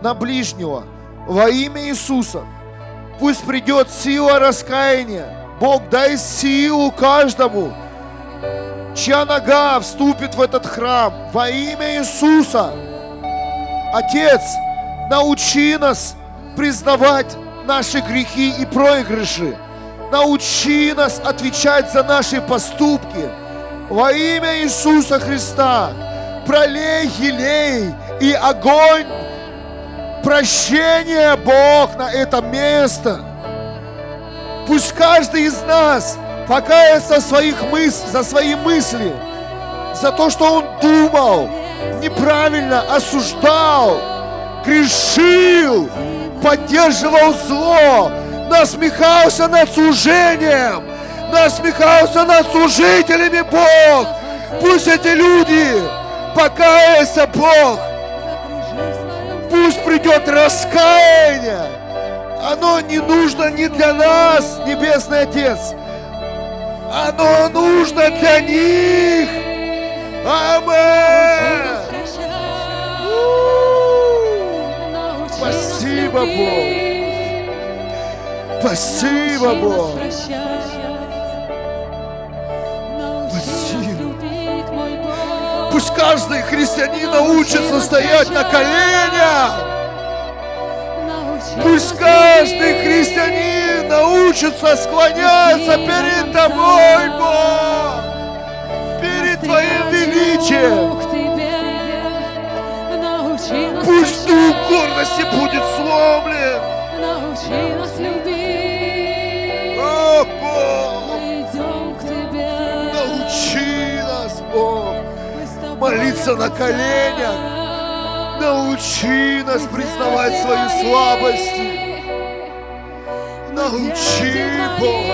на ближнего во имя Иисуса. Пусть придет сила раскаяния. Бог, дай силу каждому, чья нога вступит в этот храм во имя Иисуса. Отец, научи нас признавать наши грехи и проигрыши. Научи нас отвечать за наши поступки. Во имя Иисуса Христа пролей елей и огонь прощения, Бог, на это место. Пусть каждый из нас покается в своих мыс... за свои мысли, за то, что он думал, неправильно осуждал, грешил, поддерживал зло, насмехался над служением, насмехался над служителями, Бог. Пусть эти люди покаются, Бог, Пусть придет раскаяние. Оно не нужно не для нас, Небесный Отец. Оно нужно для них. Амен. Спасибо, Бог. Спасибо, Бог. Спасибо. Пусть каждый христианин научится стоять на коленях. Пусть каждый христианин научится склоняться перед Тобой, Бог. тебе, научи нас Пусть дух гордости будет сломлен. научи нас любить. О, Бог, Мы идем к тебе, научи нас, Бог. молиться на коленях. Научи нас признавать свои слабости. Научи, Бог,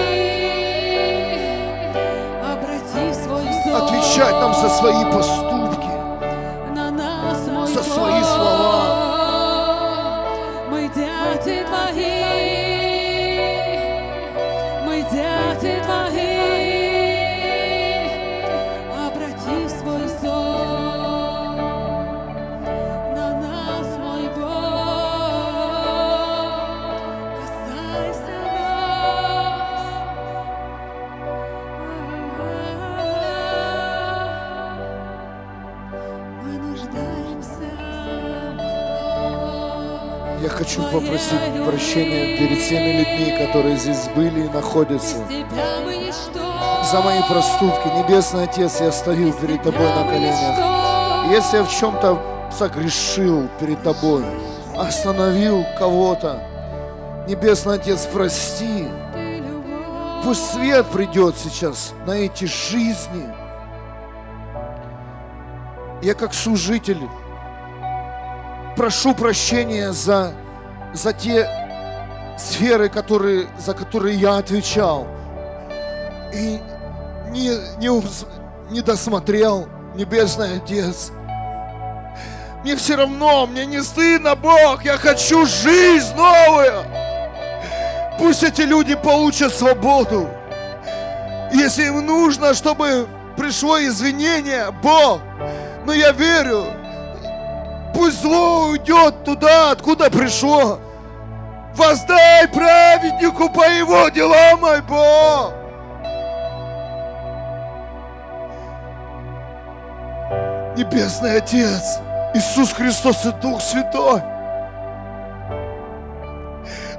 отвечать нам за свои поступки. За свои слова. Мы дети твои, хочу попросить прощения перед всеми людьми, которые здесь были и находятся. За мои проступки, Небесный Отец, я стою перед Тобой на коленях. Если я в чем-то согрешил перед Тобой, остановил кого-то, Небесный Отец, прости. Пусть свет придет сейчас на эти жизни. Я как служитель прошу прощения за, за те сферы, которые, за которые я отвечал. И не, не, не досмотрел, Небесный Отец. Мне все равно, мне не стыдно, Бог, я хочу жизнь новую. Пусть эти люди получат свободу. Если им нужно, чтобы пришло извинение, Бог, но я верю, пусть зло уйдет туда, откуда пришло. Воздай праведнику по его делам, мой Бог. Небесный Отец, Иисус Христос и Дух Святой,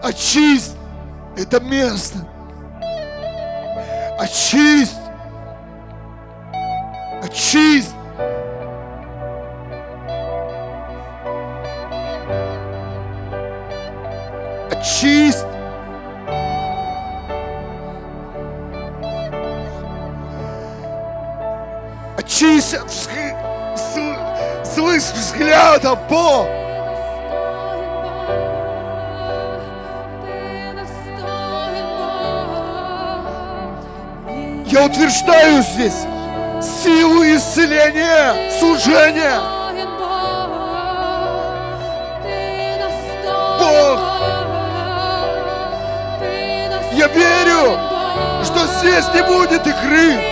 очисть это место. Очисть. Очисть. Очисть. Очисть от взг- зл- злых взглядов, Бог. Я утверждаю здесь силу исцеления, служения. Бог, Я верю, что здесь не будет игры.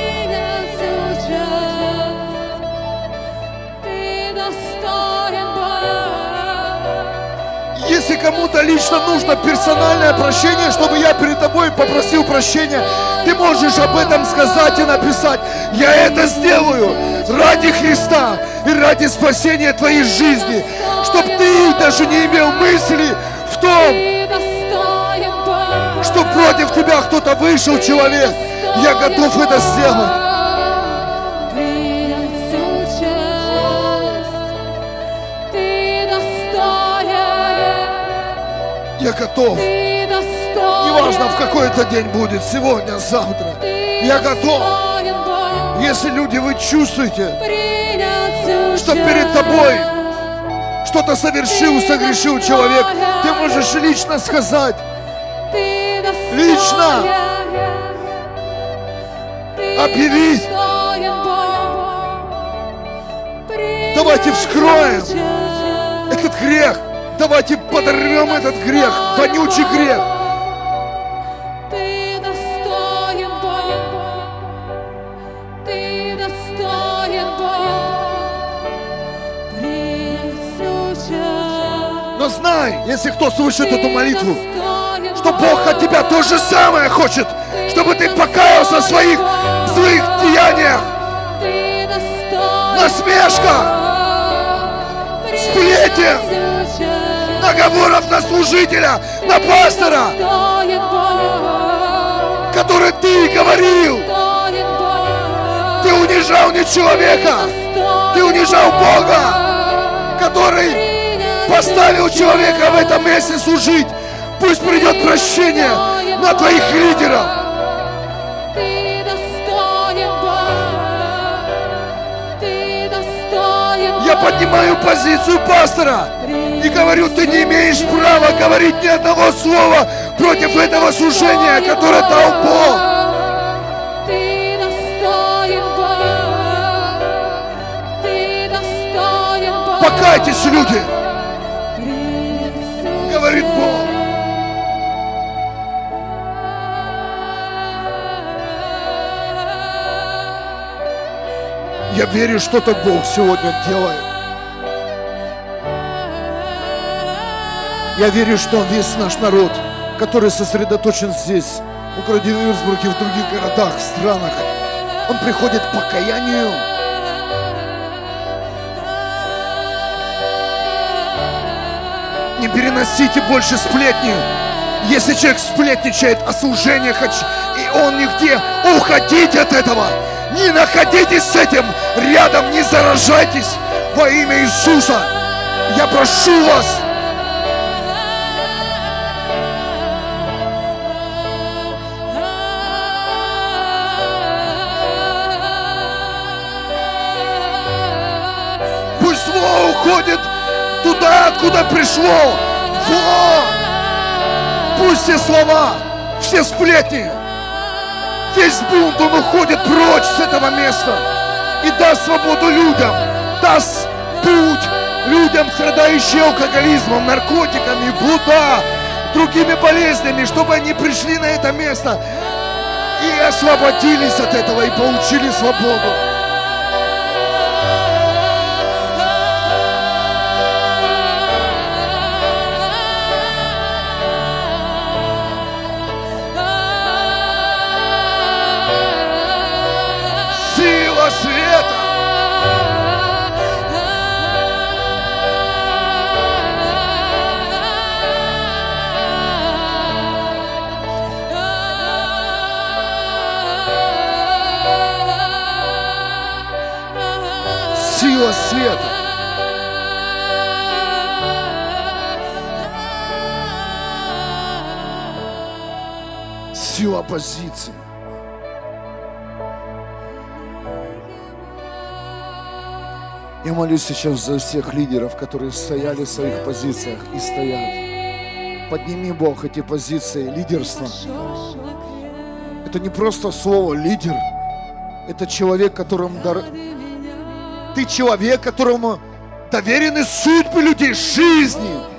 Если кому-то лично нужно персональное прощение, чтобы я перед тобой попросил прощения, ты можешь об этом сказать и написать. Я это сделаю ради Христа и ради спасения твоей жизни, чтобы ты даже не имел мысли в том, что против тебя кто-то вышел, человек. Я готов это сделать. Я готов. Неважно, в какой это день будет, сегодня, завтра. Я готов. Если люди, вы чувствуете, что перед тобой что-то совершил, согрешил человек, ты можешь лично сказать, ты объявить. Давайте вскроем этот грех. Давайте подорвем этот грех, вонючий грех. Но знай, если кто слышит эту молитву, что Бог от тебя то же самое хочет, чтобы ты покаялся в своих злых деяниях. Насмешка, сплетен, наговоров на служителя, на пастора, который ты говорил, ты унижал не человека, ты унижал Бога, который поставил человека в этом месте служить. Пусть придет прощение на твоих лидеров. Я поднимаю позицию пастора и говорю, ты не имеешь права говорить ни одного слова против этого служения, которое дал Бог. Покайтесь, люди, Я верю, что-то Бог сегодня делает. Я верю, что весь наш народ, который сосредоточен здесь, в городе Вирсбурге, в других городах, странах, он приходит к покаянию. Не переносите больше сплетни. Если человек сплетничает о служениях, оч- и он нигде, уходите от этого. Не находитесь с этим рядом, не заражайтесь во имя Иисуса. Я прошу вас, пусть зло уходит туда, откуда пришло. Во! Пусть все слова, все сплетни, весь бунт, он уходит прочь с этого места и даст свободу людям, даст путь людям, страдающим алкоголизмом, наркотиками, блуда, другими болезнями, чтобы они пришли на это место и освободились от этого и получили свободу. Света! Сила позиции. Я молюсь сейчас за всех лидеров, которые стояли в своих позициях и стоят. Подними, Бог, эти позиции лидерства. Это не просто слово лидер. Это человек, которому дар... Ты человек, которому доверены судьбы людей, жизни.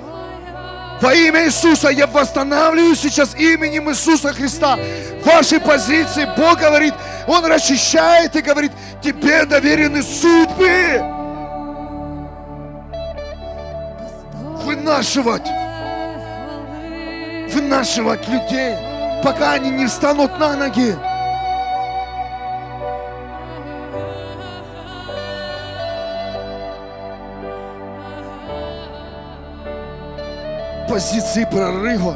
Во имя Иисуса я восстанавливаю сейчас именем Иисуса Христа ваши позиции. Бог говорит, Он расчищает и говорит, тебе доверены судьбы. Вынашивать, вынашивать людей, пока они не встанут на ноги. Позиции прорыва.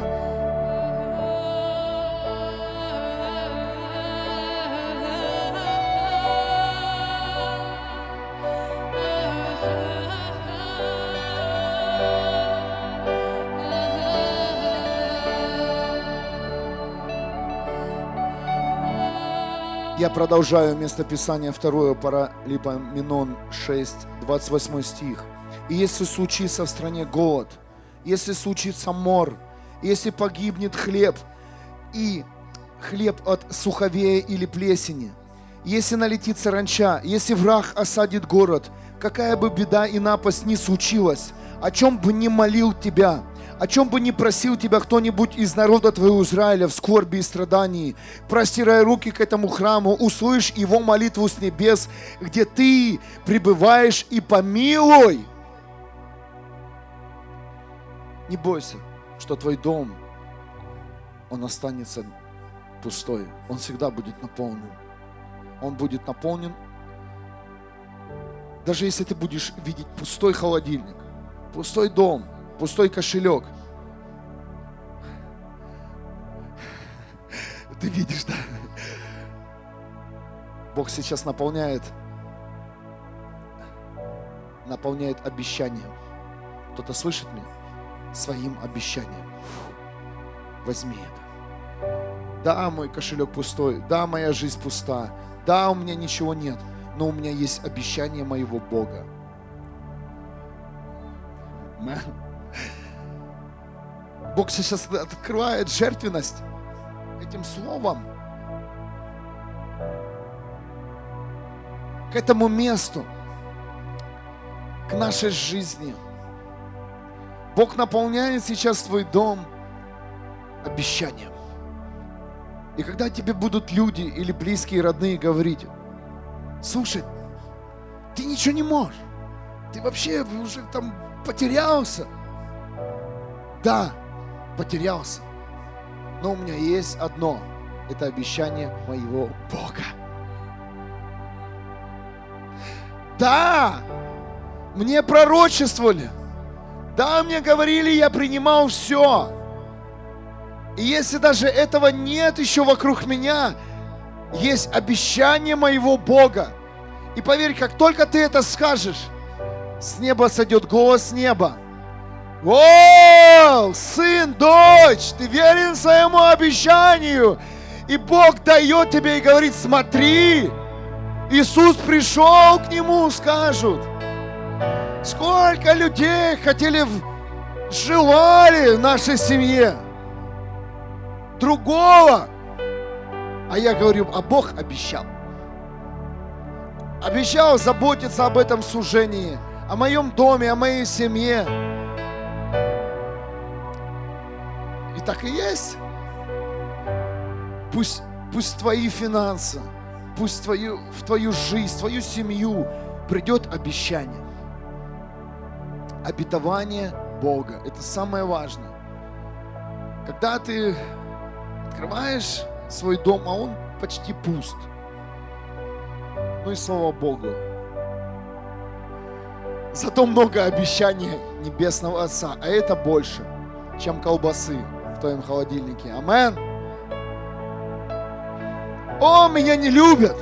Я продолжаю местописание второе, Паралипоменон 6, 28 стих. «И если случится в стране голод, если случится мор, если погибнет хлеб, и хлеб от суховея или плесени, если налетит саранча, если враг осадит город, какая бы беда и напасть ни случилась, о чем бы ни молил тебя, о чем бы ни просил тебя кто-нибудь из народа твоего Израиля в скорби и страдании, простирая руки к этому храму, услышь его молитву с небес, где ты пребываешь и помилуй. Не бойся, что твой дом, он останется пустой. Он всегда будет наполнен. Он будет наполнен, даже если ты будешь видеть пустой холодильник, пустой дом, пустой кошелек. Ты видишь, да? Бог сейчас наполняет, наполняет обещанием. Кто-то слышит меня? Своим обещанием. Возьми это. Да, мой кошелек пустой, да, моя жизнь пуста, да, у меня ничего нет, но у меня есть обещание моего Бога. Бог сейчас открывает жертвенность этим словом к этому месту, к нашей жизни. Бог наполняет сейчас твой дом обещанием. И когда тебе будут люди или близкие, родные говорить, слушай, ты ничего не можешь, ты вообще уже там потерялся. Да, потерялся. Но у меня есть одно. Это обещание моего Бога. Да, мне пророчествовали. Да, мне говорили, я принимал все. И если даже этого нет еще вокруг меня, есть обещание моего Бога. И поверь, как только ты это скажешь, с неба сойдет голос неба. О, сын, дочь, ты верен своему обещанию. И Бог дает тебе и говорит, смотри, Иисус пришел к нему, скажут. Сколько людей хотели, желали в нашей семье другого. А я говорю, а Бог обещал. Обещал заботиться об этом служении, о моем доме, о моей семье. И так и есть. Пусть, пусть твои финансы, пусть твою, в твою жизнь, в твою семью придет обещание. Обетование Бога. Это самое важное. Когда ты открываешь свой дом, а он почти пуст. Ну и слава Богу. Зато много обещаний Небесного Отца, а это больше, чем колбасы в твоем холодильнике. Амен. О, меня не любят.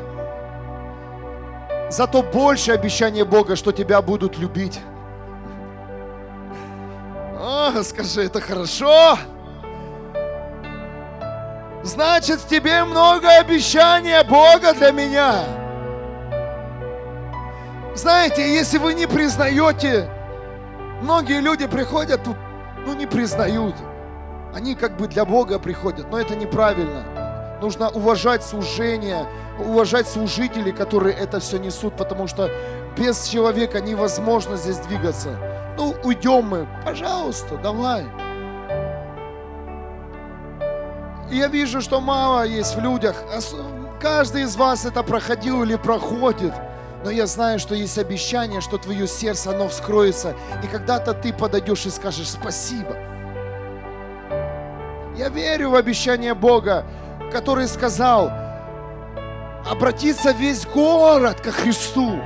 Зато больше обещание Бога, что тебя будут любить. О, скажи, это хорошо. Значит, в тебе много обещания Бога для меня. Знаете, если вы не признаете, многие люди приходят тут, ну не признают. Они как бы для Бога приходят, но это неправильно. Нужно уважать служение, уважать служителей, которые это все несут, потому что без человека невозможно здесь двигаться. Ну, уйдем мы, пожалуйста, давай. Я вижу, что мало есть в людях. Каждый из вас это проходил или проходит. Но я знаю, что есть обещание, что твое сердце, оно вскроется. И когда-то ты подойдешь и скажешь спасибо. Я верю в обещание Бога, который сказал, обратиться весь город ко Христу.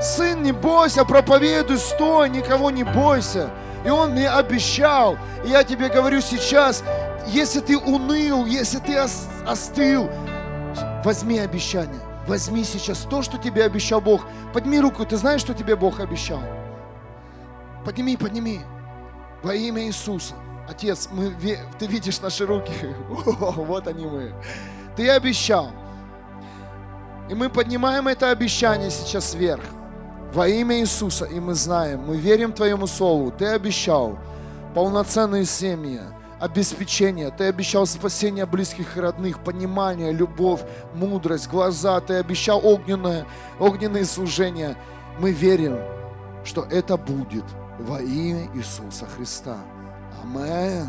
Сын, не бойся, проповедуй, стой, никого не бойся. И Он мне обещал. И я тебе говорю сейчас, если ты уныл, если ты остыл, возьми обещание. Возьми сейчас то, что тебе обещал Бог. Подними руку, ты знаешь, что тебе Бог обещал? Подними, подними. Во имя Иисуса. Отец, мы, ты видишь наши руки. О, вот они мы. Ты обещал. И мы поднимаем это обещание сейчас вверх. Во имя Иисуса. И мы знаем, мы верим Твоему Слову. Ты обещал полноценные семьи, обеспечение, Ты обещал спасение близких и родных, понимание, любовь, мудрость, глаза, Ты обещал огненное, огненные служения. Мы верим, что это будет во имя Иисуса Христа. Амен.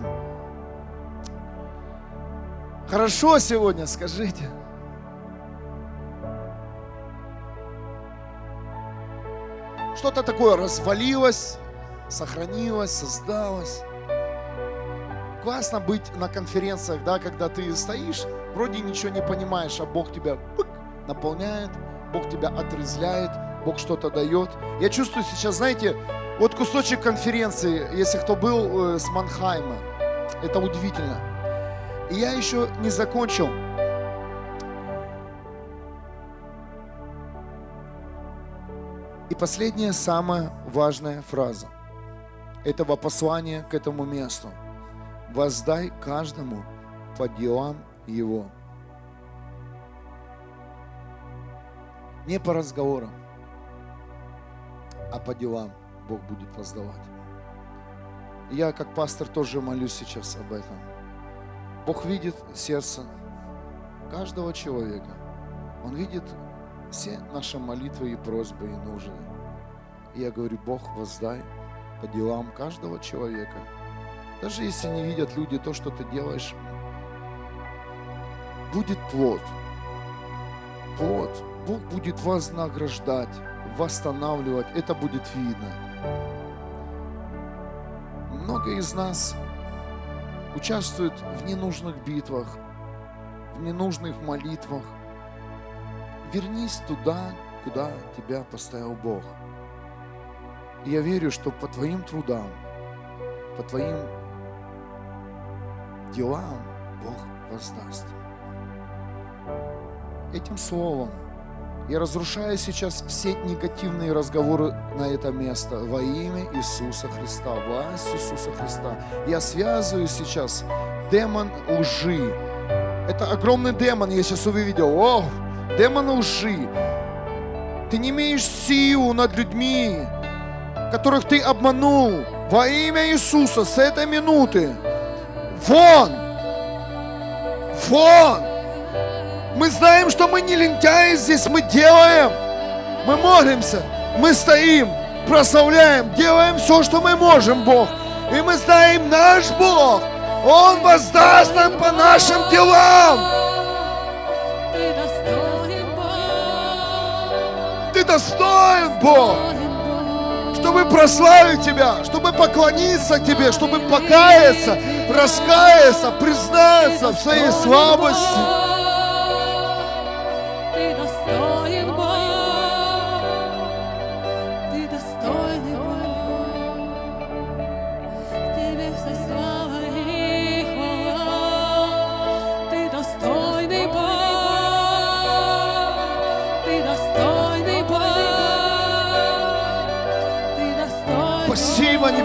Хорошо сегодня, скажите. Что-то такое развалилось, сохранилось, создалось классно быть на конференциях, да, когда ты стоишь, вроде ничего не понимаешь, а Бог тебя пык, наполняет, Бог тебя отрезляет, Бог что-то дает. Я чувствую сейчас, знаете, вот кусочек конференции, если кто был э, с Манхайма, это удивительно. И я еще не закончил. И последняя, самая важная фраза этого послания к этому месту. Воздай каждому по делам его. Не по разговорам, а по делам Бог будет воздавать. Я как пастор тоже молюсь сейчас об этом. Бог видит сердце каждого человека. Он видит все наши молитвы и просьбы и нужды. И я говорю, Бог, воздай по делам каждого человека. Даже если не видят люди то, что ты делаешь, будет плод. Плод. Бог будет вознаграждать, восстанавливать. Это будет видно. Много из нас участвуют в ненужных битвах, в ненужных молитвах. Вернись туда, куда тебя поставил Бог. И я верю, что по твоим трудам, по твоим делам Бог воздаст. Этим словом я разрушаю сейчас все негативные разговоры на это место во имя Иисуса Христа, власть Иисуса Христа. Я связываю сейчас демон лжи. Это огромный демон, я сейчас увидел. О, демон лжи. Ты не имеешь силу над людьми, которых ты обманул. Во имя Иисуса с этой минуты. Вон! Вон! Мы знаем, что мы не лентяи здесь, мы делаем. Мы молимся, мы стоим, прославляем, делаем все, что мы можем, Бог. И мы знаем, наш Бог, Он воздаст нам по нашим делам. Ты достоин, Бог, чтобы прославить Тебя, чтобы поклониться Тебе, чтобы покаяться, раскаяться, признаться в своей слабости.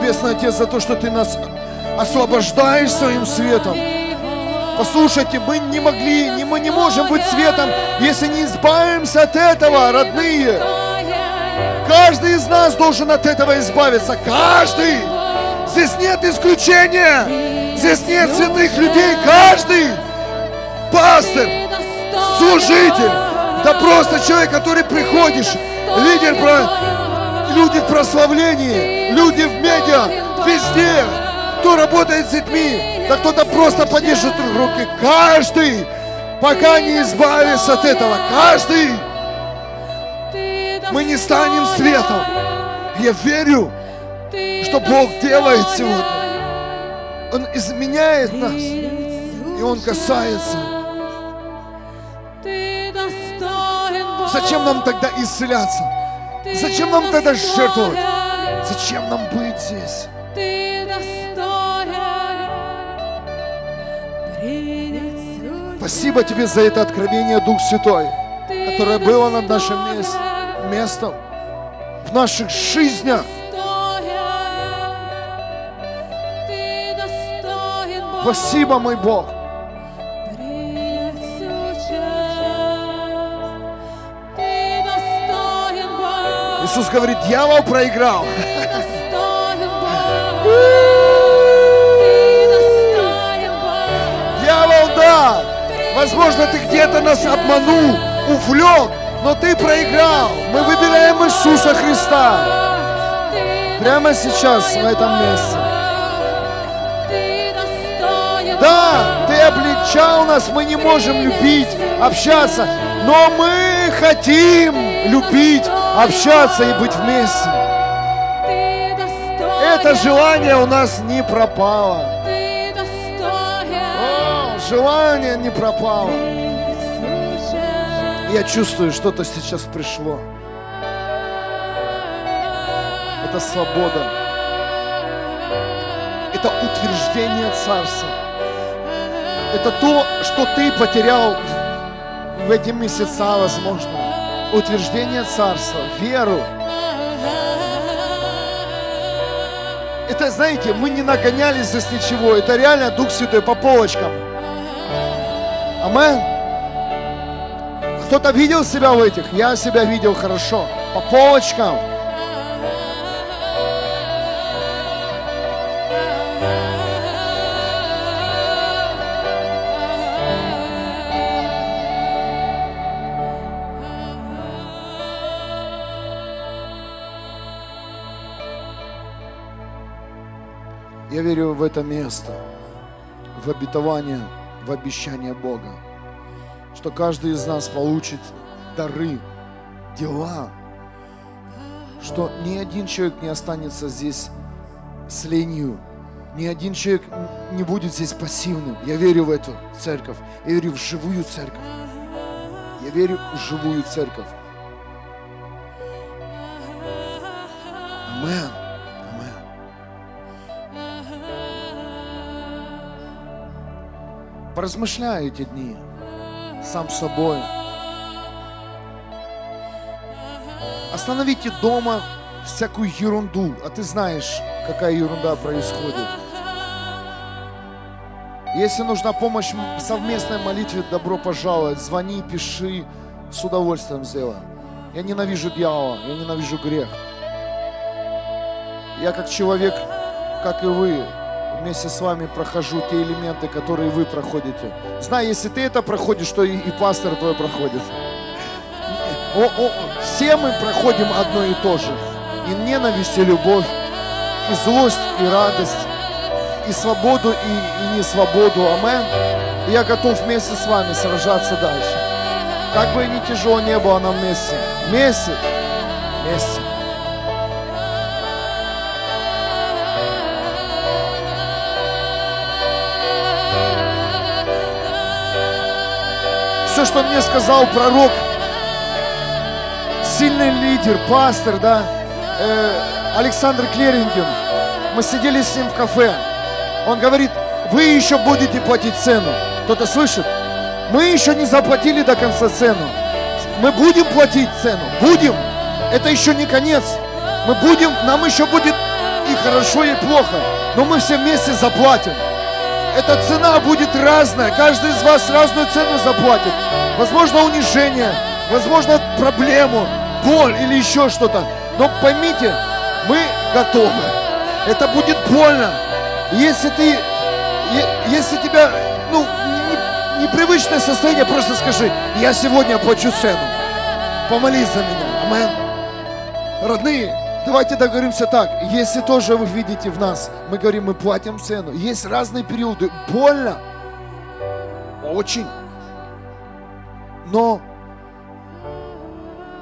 Небесный Отец, за то, что Ты нас освобождаешь своим светом. Послушайте, мы не могли, не, мы не можем быть светом, если не избавимся от этого, родные. Каждый из нас должен от этого избавиться. Каждый. Здесь нет исключения. Здесь нет святых людей. Каждый. Пастор, служитель. Да просто человек, который приходишь, лидер, люди в прославлении, люди в медиа, везде. Кто работает с детьми, да кто-то просто поддержит руки. Каждый, пока не избавится от этого. Каждый. Мы не станем светом. Я верю, что Бог делает сегодня. Он изменяет нас. И Он касается. Зачем нам тогда исцеляться? Зачем нам тогда жертвовать? Зачем нам быть здесь? Спасибо Тебе за это откровение, Дух Святой, которое было над нашим мест- местом, в наших жизнях. Спасибо, мой Бог. Иисус говорит, дьявол проиграл. Дьявол, да. Возможно, ты где-то нас обманул, увлек, но ты проиграл. Мы выбираем Иисуса Христа. Прямо сейчас, в этом месте. Да, ты обличал нас, мы не можем любить, общаться, но мы хотим любить, общаться и быть вместе. Это желание у нас не пропало. О, желание не пропало. Я чувствую, что-то сейчас пришло. Это свобода. Это утверждение Царства. Это то, что ты потерял в эти месяца, возможно утверждение Царства, веру. Это, знаете, мы не нагонялись здесь ничего. Это реально Дух Святой по полочкам. Аминь. Кто-то видел себя в этих? Я себя видел хорошо. По полочкам. Это место, в обетование, в обещание Бога, что каждый из нас получит дары, дела, что ни один человек не останется здесь с ленью, ни один человек не будет здесь пассивным. Я верю в эту церковь, я верю в живую церковь. Я верю в живую церковь. Амен. Поразмышляй эти дни сам собой. Остановите дома всякую ерунду, а ты знаешь, какая ерунда происходит. Если нужна помощь в совместной молитве, добро пожаловать. Звони, пиши, с удовольствием сделаем. Я ненавижу дьявола, я ненавижу грех. Я как человек, как и вы, вместе с вами прохожу те элементы, которые вы проходите. Знай, если ты это проходишь, то и, и пастор твой проходит. О, о, все мы проходим одно и то же. И ненависть, и любовь, и злость, и радость, и свободу, и, и не. Амен. Я готов вместе с вами сражаться дальше. Как бы ни тяжело не было нам вместе. Вместе. Вместе. Все, что мне сказал пророк, сильный лидер, пастор, да, э, Александр Клеринкин. Мы сидели с ним в кафе. Он говорит, вы еще будете платить цену. Кто-то слышит? Мы еще не заплатили до конца цену. Мы будем платить цену. Будем. Это еще не конец. Мы будем, нам еще будет и хорошо, и плохо. Но мы все вместе заплатим. Эта цена будет разная. Каждый из вас разную цену заплатит. Возможно, унижение, возможно, проблему, боль или еще что-то. Но поймите, мы готовы. Это будет больно. Если ты, если тебя, ну, не- непривычное состояние, просто скажи, я сегодня оплачу цену. Помолись за меня. Амен. Родные, давайте договоримся так. Если тоже вы видите в нас, мы говорим, мы платим цену. Есть разные периоды. Больно. Очень. Но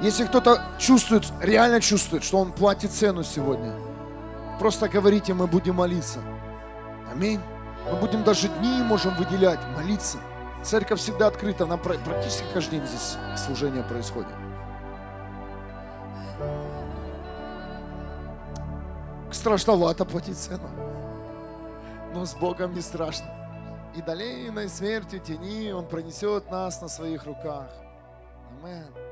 если кто-то чувствует, реально чувствует, что он платит цену сегодня, просто говорите, мы будем молиться. Аминь. Мы будем даже дни можем выделять, молиться. Церковь всегда открыта, она пра- практически каждый день здесь служение происходит. Страшновато платить цену. Но с Богом не страшно. И долиной смертью тени Он пронесет нас на своих руках. Амен.